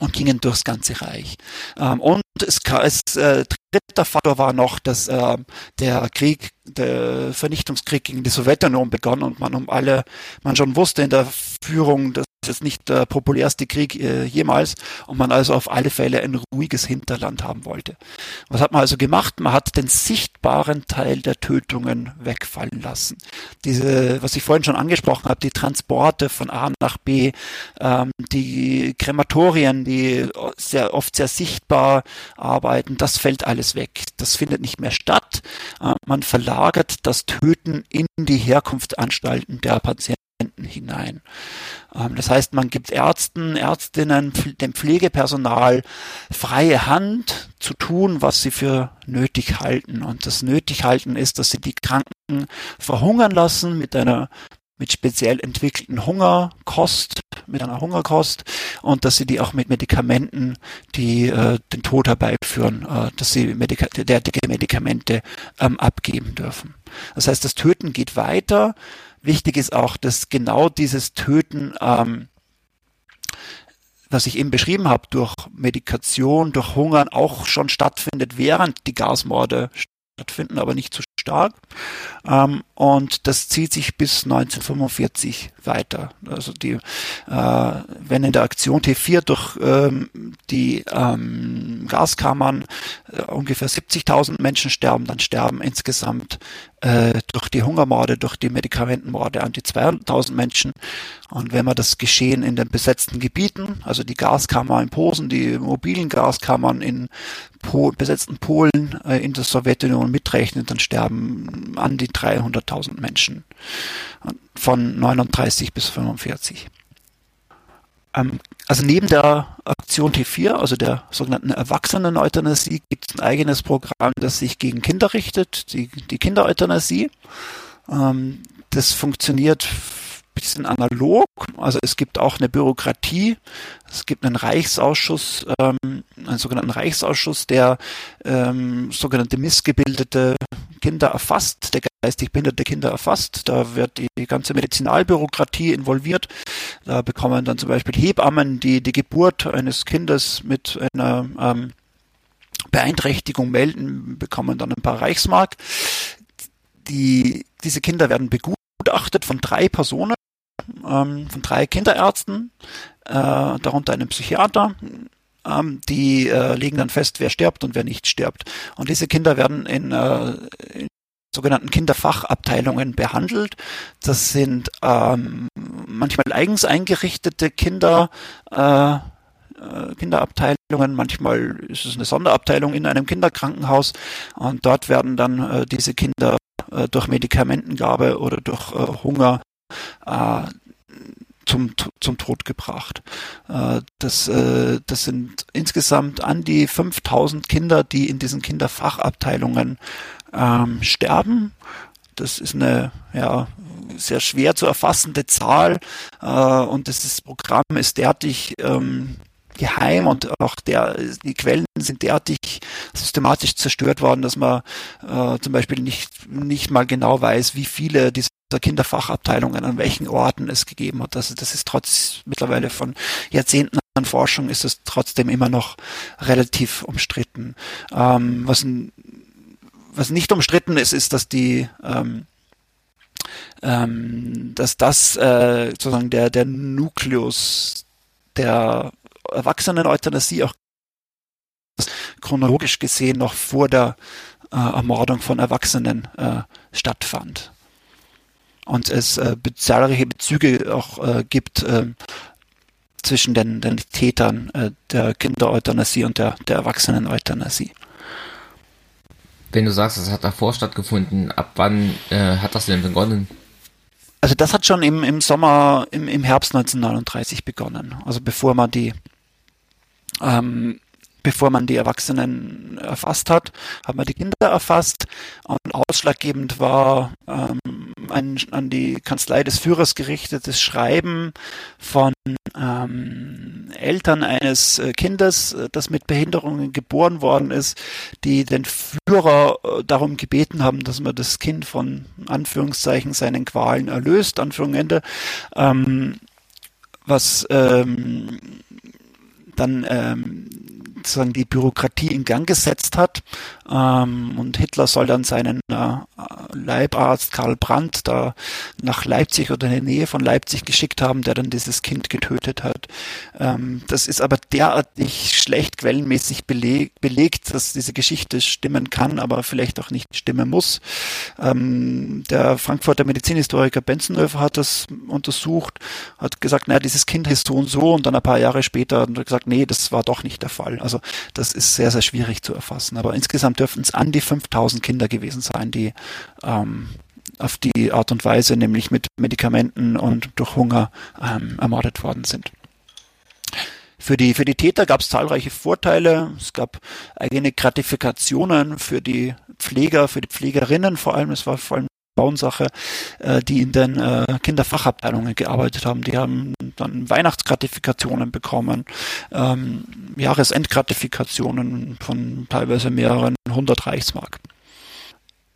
und gingen durchs ganze Reich. Ähm, und es, es äh, dritter Faktor war noch, dass äh, der Krieg, der Vernichtungskrieg gegen die Sowjetunion begann und man um alle, man schon wusste in der Führung, dass jetzt nicht der populärste Krieg äh, jemals und man also auf alle Fälle ein ruhiges Hinterland haben wollte. Was hat man also gemacht? Man hat den sichtbaren Teil der Tötungen wegfallen lassen. Diese, was ich vorhin schon angesprochen habe, die Transporte von A nach B, ähm, die Krematorien, die sehr oft sehr sichtbar arbeiten, das fällt alles weg. Das findet nicht mehr statt. Äh, man verlagert das Töten in die Herkunftsanstalten der Patienten hinein. Ähm, das heißt, man gibt Ärzten, Ärztinnen, dem Pflegepersonal freie Hand zu tun, was sie für nötig halten. Und das nötig halten ist, dass sie die Kranken verhungern lassen mit einer mit speziell entwickelten Hungerkost, mit einer Hungerkost und dass sie die auch mit Medikamenten, die äh, den Tod herbeiführen, äh, dass sie Medika derartige Medikamente ähm, abgeben dürfen. Das heißt, das Töten geht weiter. Wichtig ist auch, dass genau dieses Töten ähm, was ich eben beschrieben habe, durch Medikation, durch Hungern auch schon stattfindet, während die Gasmorde stattfinden, aber nicht zu stark. Ähm, und das zieht sich bis 1945 weiter. Also die, äh, wenn in der Aktion T4 durch ähm, die ähm, Gaskammern äh, ungefähr 70.000 Menschen sterben, dann sterben insgesamt äh, durch die Hungermorde, durch die Medikamentenmorde an die 200.000 Menschen. Und wenn man das Geschehen in den besetzten Gebieten, also die Gaskammer in Posen, die mobilen Gaskammern in Pol besetzten Polen äh, in der Sowjetunion mitrechnet, dann sterben an die 300.000 Menschen von 39 bis 45. Ähm, also neben der Aktion T4, also der sogenannten Erwachsenen-Euthanasie, gibt es ein eigenes Programm, das sich gegen Kinder richtet, die, die Kindereuthanasie. Ähm, das funktioniert bisschen analog. Also es gibt auch eine Bürokratie. Es gibt einen Reichsausschuss, ähm, einen sogenannten Reichsausschuss, der ähm, sogenannte missgebildete Kinder erfasst, der geistig behinderte Kinder erfasst. Da wird die ganze Medizinalbürokratie involviert. Da bekommen dann zum Beispiel Hebammen, die die Geburt eines Kindes mit einer ähm, Beeinträchtigung melden, bekommen dann ein paar Reichsmark. Die, diese Kinder werden begutachtet von drei Personen ähm, von drei Kinderärzten, äh, darunter einem Psychiater. Ähm, die äh, legen dann fest, wer stirbt und wer nicht stirbt. Und diese Kinder werden in, äh, in sogenannten Kinderfachabteilungen behandelt. Das sind ähm, manchmal eigens eingerichtete Kinder, äh, äh Kinderabteilungen, manchmal ist es eine Sonderabteilung in einem Kinderkrankenhaus und dort werden dann äh, diese Kinder äh, durch Medikamentengabe oder durch äh, Hunger äh, zum, zum Tod gebracht. Äh, das, äh, das sind insgesamt an die 5000 Kinder, die in diesen Kinderfachabteilungen ähm, sterben. Das ist eine ja, sehr schwer zu erfassende Zahl äh, und das ist, Programm ist derartig ähm, geheim und auch der, die Quellen sind derartig systematisch zerstört worden, dass man äh, zum Beispiel nicht, nicht mal genau weiß, wie viele dieser Kinderfachabteilungen an welchen Orten es gegeben hat. Also das ist trotz mittlerweile von Jahrzehnten an Forschung ist es trotzdem immer noch relativ umstritten. Ähm, was, was nicht umstritten ist, ist, dass die ähm, ähm, dass das äh, sozusagen der der Nukleus der Erwachsenen-Euthanasie auch chronologisch gesehen noch vor der äh, Ermordung von Erwachsenen äh, stattfand. Und es äh, zahlreiche Bezüge auch äh, gibt äh, zwischen den, den Tätern äh, der Kindereuthanasie und der, der Erwachsenen-Euthanasie. Wenn du sagst, es hat davor stattgefunden, ab wann äh, hat das denn begonnen? Also das hat schon im, im Sommer, im, im Herbst 1939 begonnen. Also bevor man die ähm, bevor man die Erwachsenen erfasst hat, hat man die Kinder erfasst. Und ausschlaggebend war ähm, ein an die Kanzlei des Führers gerichtetes Schreiben von ähm, Eltern eines äh, Kindes, äh, das mit Behinderungen geboren worden ist, die den Führer äh, darum gebeten haben, dass man das Kind von Anführungszeichen seinen Qualen erlöst, Anführung Ende. Ähm, was ähm, dann ähm, sozusagen die Bürokratie in Gang gesetzt hat. Ähm, und Hitler soll dann seinen äh, Leibarzt Karl Brandt da nach Leipzig oder in der Nähe von Leipzig geschickt haben, der dann dieses Kind getötet hat. Ähm, das ist aber derartig schlecht quellenmäßig beleg belegt, dass diese Geschichte stimmen kann, aber vielleicht auch nicht stimmen muss. Ähm, der Frankfurter Medizinhistoriker Benzenhöfer hat das untersucht, hat gesagt, naja, dieses Kind ist so und so und dann ein paar Jahre später hat er gesagt, nee, das war doch nicht der Fall. Also das ist sehr, sehr schwierig zu erfassen. Aber insgesamt dürften es an die 5000 Kinder gewesen sein, die ähm, auf die Art und Weise, nämlich mit Medikamenten und durch Hunger ähm, ermordet worden sind. Für die, für die Täter gab es zahlreiche Vorteile. Es gab eigene Gratifikationen für die Pfleger, für die Pflegerinnen vor allem. Es war vor allem Bauensache, äh, die in den äh, Kinderfachabteilungen gearbeitet haben. Die haben dann Weihnachtsgratifikationen bekommen, ähm, Jahresendgratifikationen von teilweise mehreren hundert Reichsmark.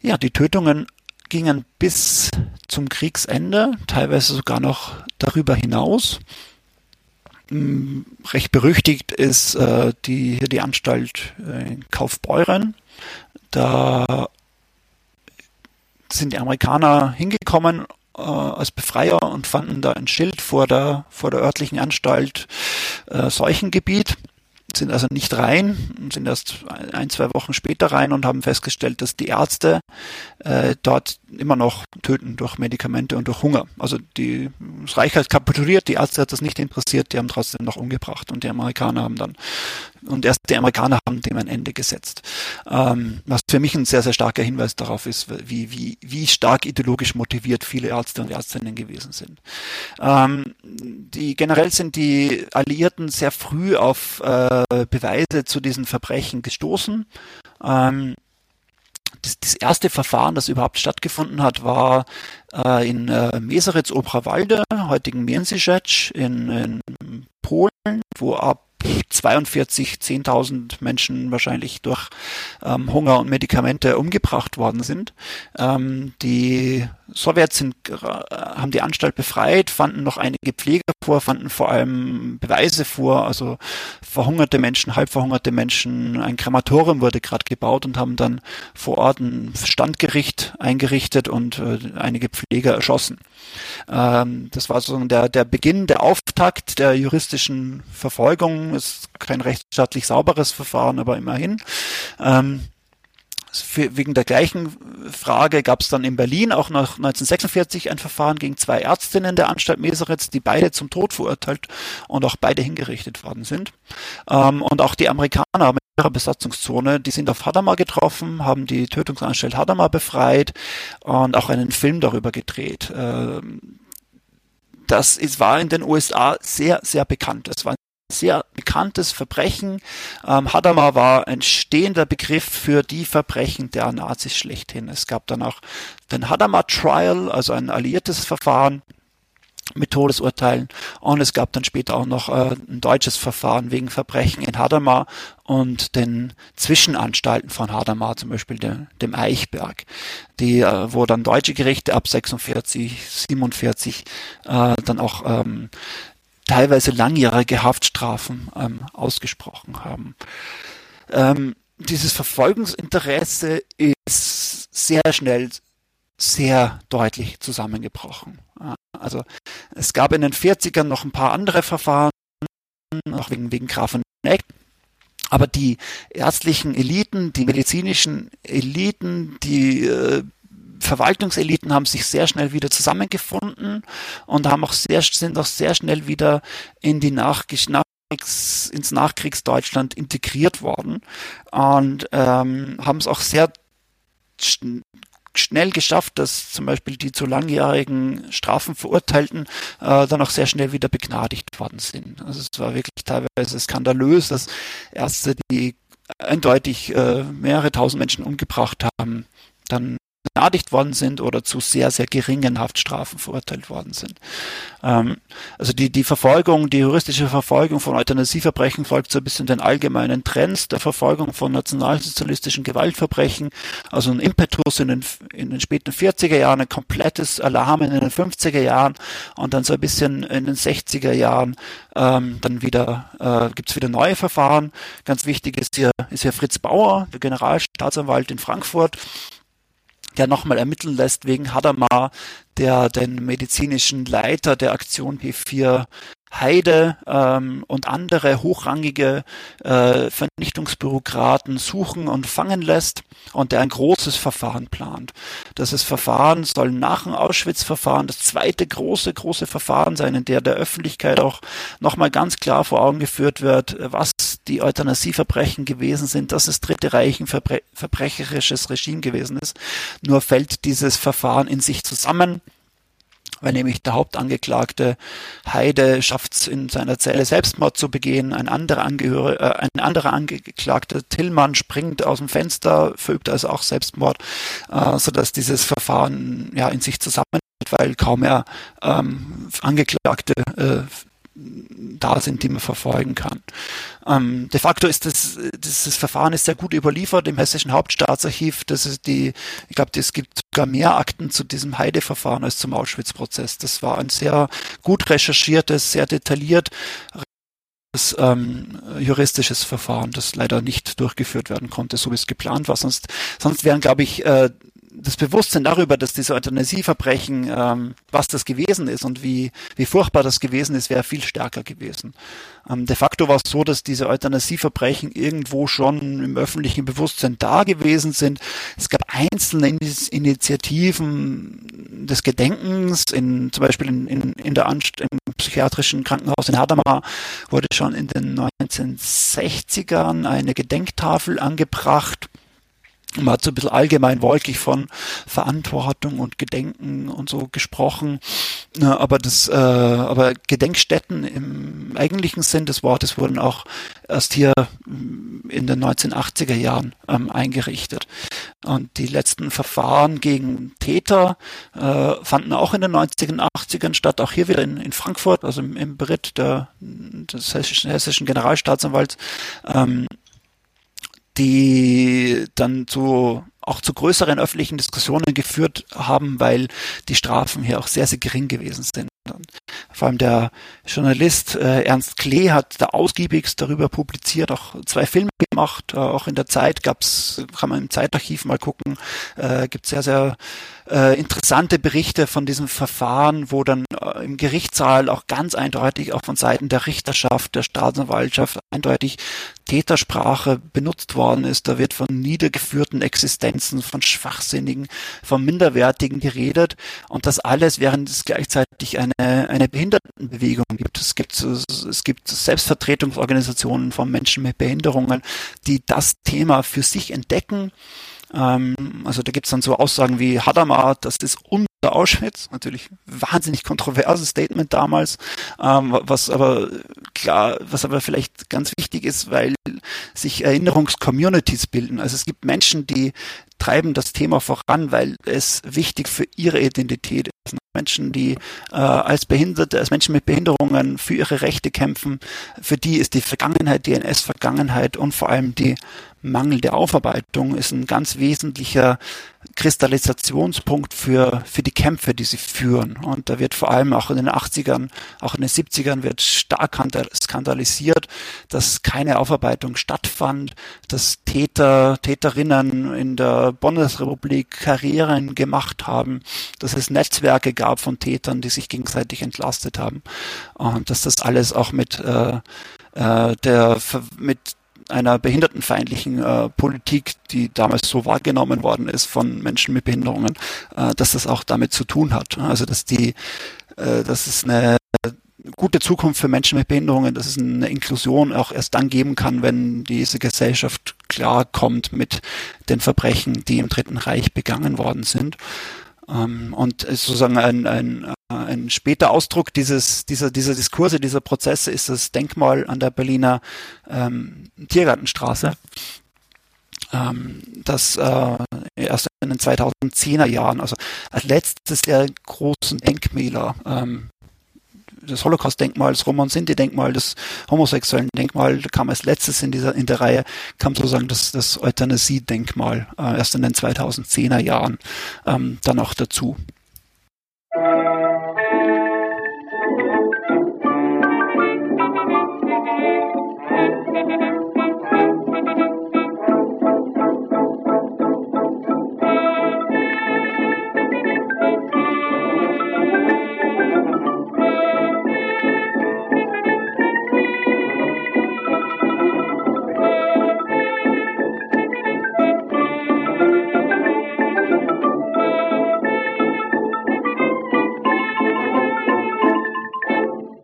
Ja, die Tötungen gingen bis zum Kriegsende, teilweise sogar noch darüber hinaus. Hm, recht berüchtigt ist äh, die, die Anstalt äh, in Kaufbeuren. Da sind die Amerikaner hingekommen äh, als Befreier und fanden da ein Schild vor der, vor der örtlichen Anstalt äh, Seuchengebiet, sind also nicht rein, sind erst ein, zwei Wochen später rein und haben festgestellt, dass die Ärzte äh, dort immer noch töten durch Medikamente und durch Hunger. Also die, das Reich hat kapituliert, die Ärzte hat das nicht interessiert, die haben trotzdem noch umgebracht und die Amerikaner haben dann und erst die Amerikaner haben dem ein Ende gesetzt. Ähm, was für mich ein sehr, sehr starker Hinweis darauf ist, wie, wie, wie stark ideologisch motiviert viele Ärzte und Ärztinnen gewesen sind. Ähm, die, generell sind die Alliierten sehr früh auf äh, Beweise zu diesen Verbrechen gestoßen. Ähm, das, das erste Verfahren, das überhaupt stattgefunden hat, war äh, in äh, Meseritz Oberwalde, heutigen Międzyrzec in, in Polen, wo ab 42 10.000 Menschen wahrscheinlich durch ähm, Hunger und Medikamente umgebracht worden sind. Ähm, die Sowjets sind, äh, haben die Anstalt befreit, fanden noch einige Pfleger vor, fanden vor allem Beweise vor, also verhungerte Menschen, halb verhungerte Menschen. Ein Krematorium wurde gerade gebaut und haben dann vor Ort ein Standgericht eingerichtet und äh, einige Pfleger erschossen. Ähm, das war so der, der Beginn, der Auftakt der juristischen Verfolgung. Ist kein rechtsstaatlich sauberes Verfahren, aber immerhin. Ähm, für, wegen der gleichen Frage gab es dann in Berlin auch noch 1946 ein Verfahren gegen zwei Ärztinnen der Anstalt Meseritz, die beide zum Tod verurteilt und auch beide hingerichtet worden sind. Ähm, und auch die Amerikaner mit ihrer Besatzungszone, die sind auf Hadamar getroffen, haben die Tötungsanstalt Hadamar befreit und auch einen Film darüber gedreht. Ähm, das ist, war in den USA sehr, sehr bekannt. Es war sehr bekanntes Verbrechen. Ähm, Hadamar war ein stehender Begriff für die Verbrechen der Nazis schlechthin. Es gab dann auch den Hadamar Trial, also ein alliiertes Verfahren mit Todesurteilen und es gab dann später auch noch äh, ein deutsches Verfahren wegen Verbrechen in Hadamar und den Zwischenanstalten von Hadamar, zum Beispiel de, dem Eichberg, die, äh, wo dann deutsche Gerichte ab 46, 47 äh, dann auch ähm, teilweise langjährige Haftstrafen ähm, ausgesprochen haben. Ähm, dieses Verfolgungsinteresse ist sehr schnell sehr deutlich zusammengebrochen. Also es gab in den 40ern noch ein paar andere Verfahren, auch wegen, wegen Grafeneck. Aber die ärztlichen Eliten, die medizinischen Eliten, die äh, Verwaltungseliten haben sich sehr schnell wieder zusammengefunden und haben auch sehr, sind auch sehr schnell wieder in die Nachgesch Nachkriegs, ins Nachkriegsdeutschland integriert worden und ähm, haben es auch sehr schnell geschafft, dass zum Beispiel die zu langjährigen Strafenverurteilten äh, dann auch sehr schnell wieder begnadigt worden sind. Also es war wirklich teilweise skandalös, dass Ärzte, die eindeutig äh, mehrere tausend Menschen umgebracht haben, dann begnadigt worden sind oder zu sehr, sehr geringen Haftstrafen verurteilt worden sind. Ähm, also die, die Verfolgung, die juristische Verfolgung von Euthanasieverbrechen folgt so ein bisschen den allgemeinen Trends der Verfolgung von nationalsozialistischen Gewaltverbrechen. Also ein Impetus in den, in den späten 40er Jahren, ein komplettes Alarm in den 50er Jahren und dann so ein bisschen in den 60er Jahren ähm, dann wieder äh, gibt wieder neue Verfahren. Ganz wichtig ist hier, ist hier Fritz Bauer, der Generalstaatsanwalt in Frankfurt, der nochmal ermitteln lässt wegen Hadamar, der den medizinischen Leiter der Aktion P4 Heide ähm, und andere hochrangige äh, Vernichtungsbürokraten suchen und fangen lässt und der ein großes Verfahren plant. Das Verfahren soll nach dem Auschwitz-Verfahren das zweite große, große Verfahren sein, in der der Öffentlichkeit auch nochmal ganz klar vor Augen geführt wird, was die Euthanasieverbrechen gewesen sind, dass es Dritte Reich ein verbre verbrecherisches Regime gewesen ist. Nur fällt dieses Verfahren in sich zusammen weil nämlich der Hauptangeklagte Heide schafft es in seiner Zelle Selbstmord zu begehen, ein anderer, Angehör äh, ein anderer Angeklagter Tillmann springt aus dem Fenster, verübt also auch Selbstmord, äh, sodass dieses Verfahren ja in sich zusammenhält, weil kaum mehr ähm, Angeklagte äh, da sind, die man verfolgen kann. Ähm, de facto ist das, dieses Verfahren ist sehr gut überliefert im Hessischen Hauptstaatsarchiv. Das ist die, ich glaube, es gibt sogar mehr Akten zu diesem Heide-Verfahren als zum Auschwitz-Prozess. Das war ein sehr gut recherchiertes, sehr detailliert ähm, juristisches Verfahren, das leider nicht durchgeführt werden konnte, so wie es geplant war. Sonst, sonst wären, glaube ich, äh, das Bewusstsein darüber, dass diese Euthanasieverbrechen, ähm, was das gewesen ist und wie, wie furchtbar das gewesen ist, wäre viel stärker gewesen. Ähm, de facto war es so, dass diese Euthanasieverbrechen irgendwo schon im öffentlichen Bewusstsein da gewesen sind. Es gab einzelne Initiativen, des Gedenkens, in, zum Beispiel in, in, in der Anst im psychiatrischen Krankenhaus in Hadamar wurde schon in den 1960ern eine Gedenktafel angebracht man hat so ein bisschen allgemein wolkig von Verantwortung und Gedenken und so gesprochen. Aber das, äh, aber Gedenkstätten im eigentlichen Sinn des Wortes wurden auch erst hier mm, in den 1980er Jahren ähm, eingerichtet. Und die letzten Verfahren gegen Täter äh, fanden auch in den 90er und 80ern statt, auch hier wieder in, Frankfurt, also im, Beritt der, des hessischen, hessischen Generalstaatsanwalts. Ähm, die dann zu auch zu größeren öffentlichen Diskussionen geführt haben, weil die Strafen hier auch sehr, sehr gering gewesen sind. Vor allem der Journalist äh, Ernst Klee hat da ausgiebigst darüber publiziert, auch zwei Filme gemacht. Äh, auch in der Zeit gab's, kann man im Zeitarchiv mal gucken, äh, gibt sehr, sehr äh, interessante Berichte von diesem Verfahren, wo dann äh, im Gerichtssaal auch ganz eindeutig, auch von Seiten der Richterschaft, der Staatsanwaltschaft eindeutig Tätersprache benutzt worden ist. Da wird von niedergeführten Existenzen, von Schwachsinnigen, von Minderwertigen geredet und das alles, während es gleichzeitig eine, eine Behindertenbewegung gibt. Es gibt, es gibt Selbstvertretungsorganisationen von Menschen mit Behinderungen, die das Thema für sich entdecken ähm, also da gibt's dann so Aussagen wie Hadamar, das ist unter Auschwitz. Natürlich wahnsinnig kontroverses Statement damals, ähm, was aber klar, was aber vielleicht ganz wichtig ist, weil sich Erinnerungscommunities bilden. Also es gibt Menschen, die treiben das Thema voran, weil es wichtig für ihre Identität ist. Menschen, die äh, als Behinderte, als Menschen mit Behinderungen für ihre Rechte kämpfen, für die ist die Vergangenheit, die NS-Vergangenheit und vor allem die mangelnde Aufarbeitung ist ein ganz wesentlicher Kristallisationspunkt für, für die Kämpfe, die sie führen. Und da wird vor allem auch in den 80ern, auch in den 70ern wird stark skandalisiert, dass keine Aufarbeitung stattfand, dass Täter, Täterinnen in der Bundesrepublik Karrieren gemacht haben, dass es Netzwerke gab von Tätern, die sich gegenseitig entlastet haben. Und dass das alles auch mit äh, äh der mit einer behindertenfeindlichen äh, Politik, die damals so wahrgenommen worden ist von Menschen mit Behinderungen, äh, dass das auch damit zu tun hat. Also dass die, äh, dass es eine gute Zukunft für Menschen mit Behinderungen, dass es eine Inklusion auch erst dann geben kann, wenn diese Gesellschaft klarkommt mit den Verbrechen, die im Dritten Reich begangen worden sind. Ähm, und sozusagen ein, ein, ein später Ausdruck dieses, dieser, dieser Diskurse, dieser Prozesse ist das Denkmal an der Berliner ähm, Tiergartenstraße, ähm, das äh, erst in den 2010er Jahren, also als letztes der großen Denkmäler ähm, das Holocaust-Denkmal, das Roman-Sinti-Denkmal, das homosexuellen Denkmal, da kam als letztes in dieser in der Reihe kam sozusagen das, das Euthanasie-Denkmal äh, erst in den 2010er Jahren ähm, dann auch dazu.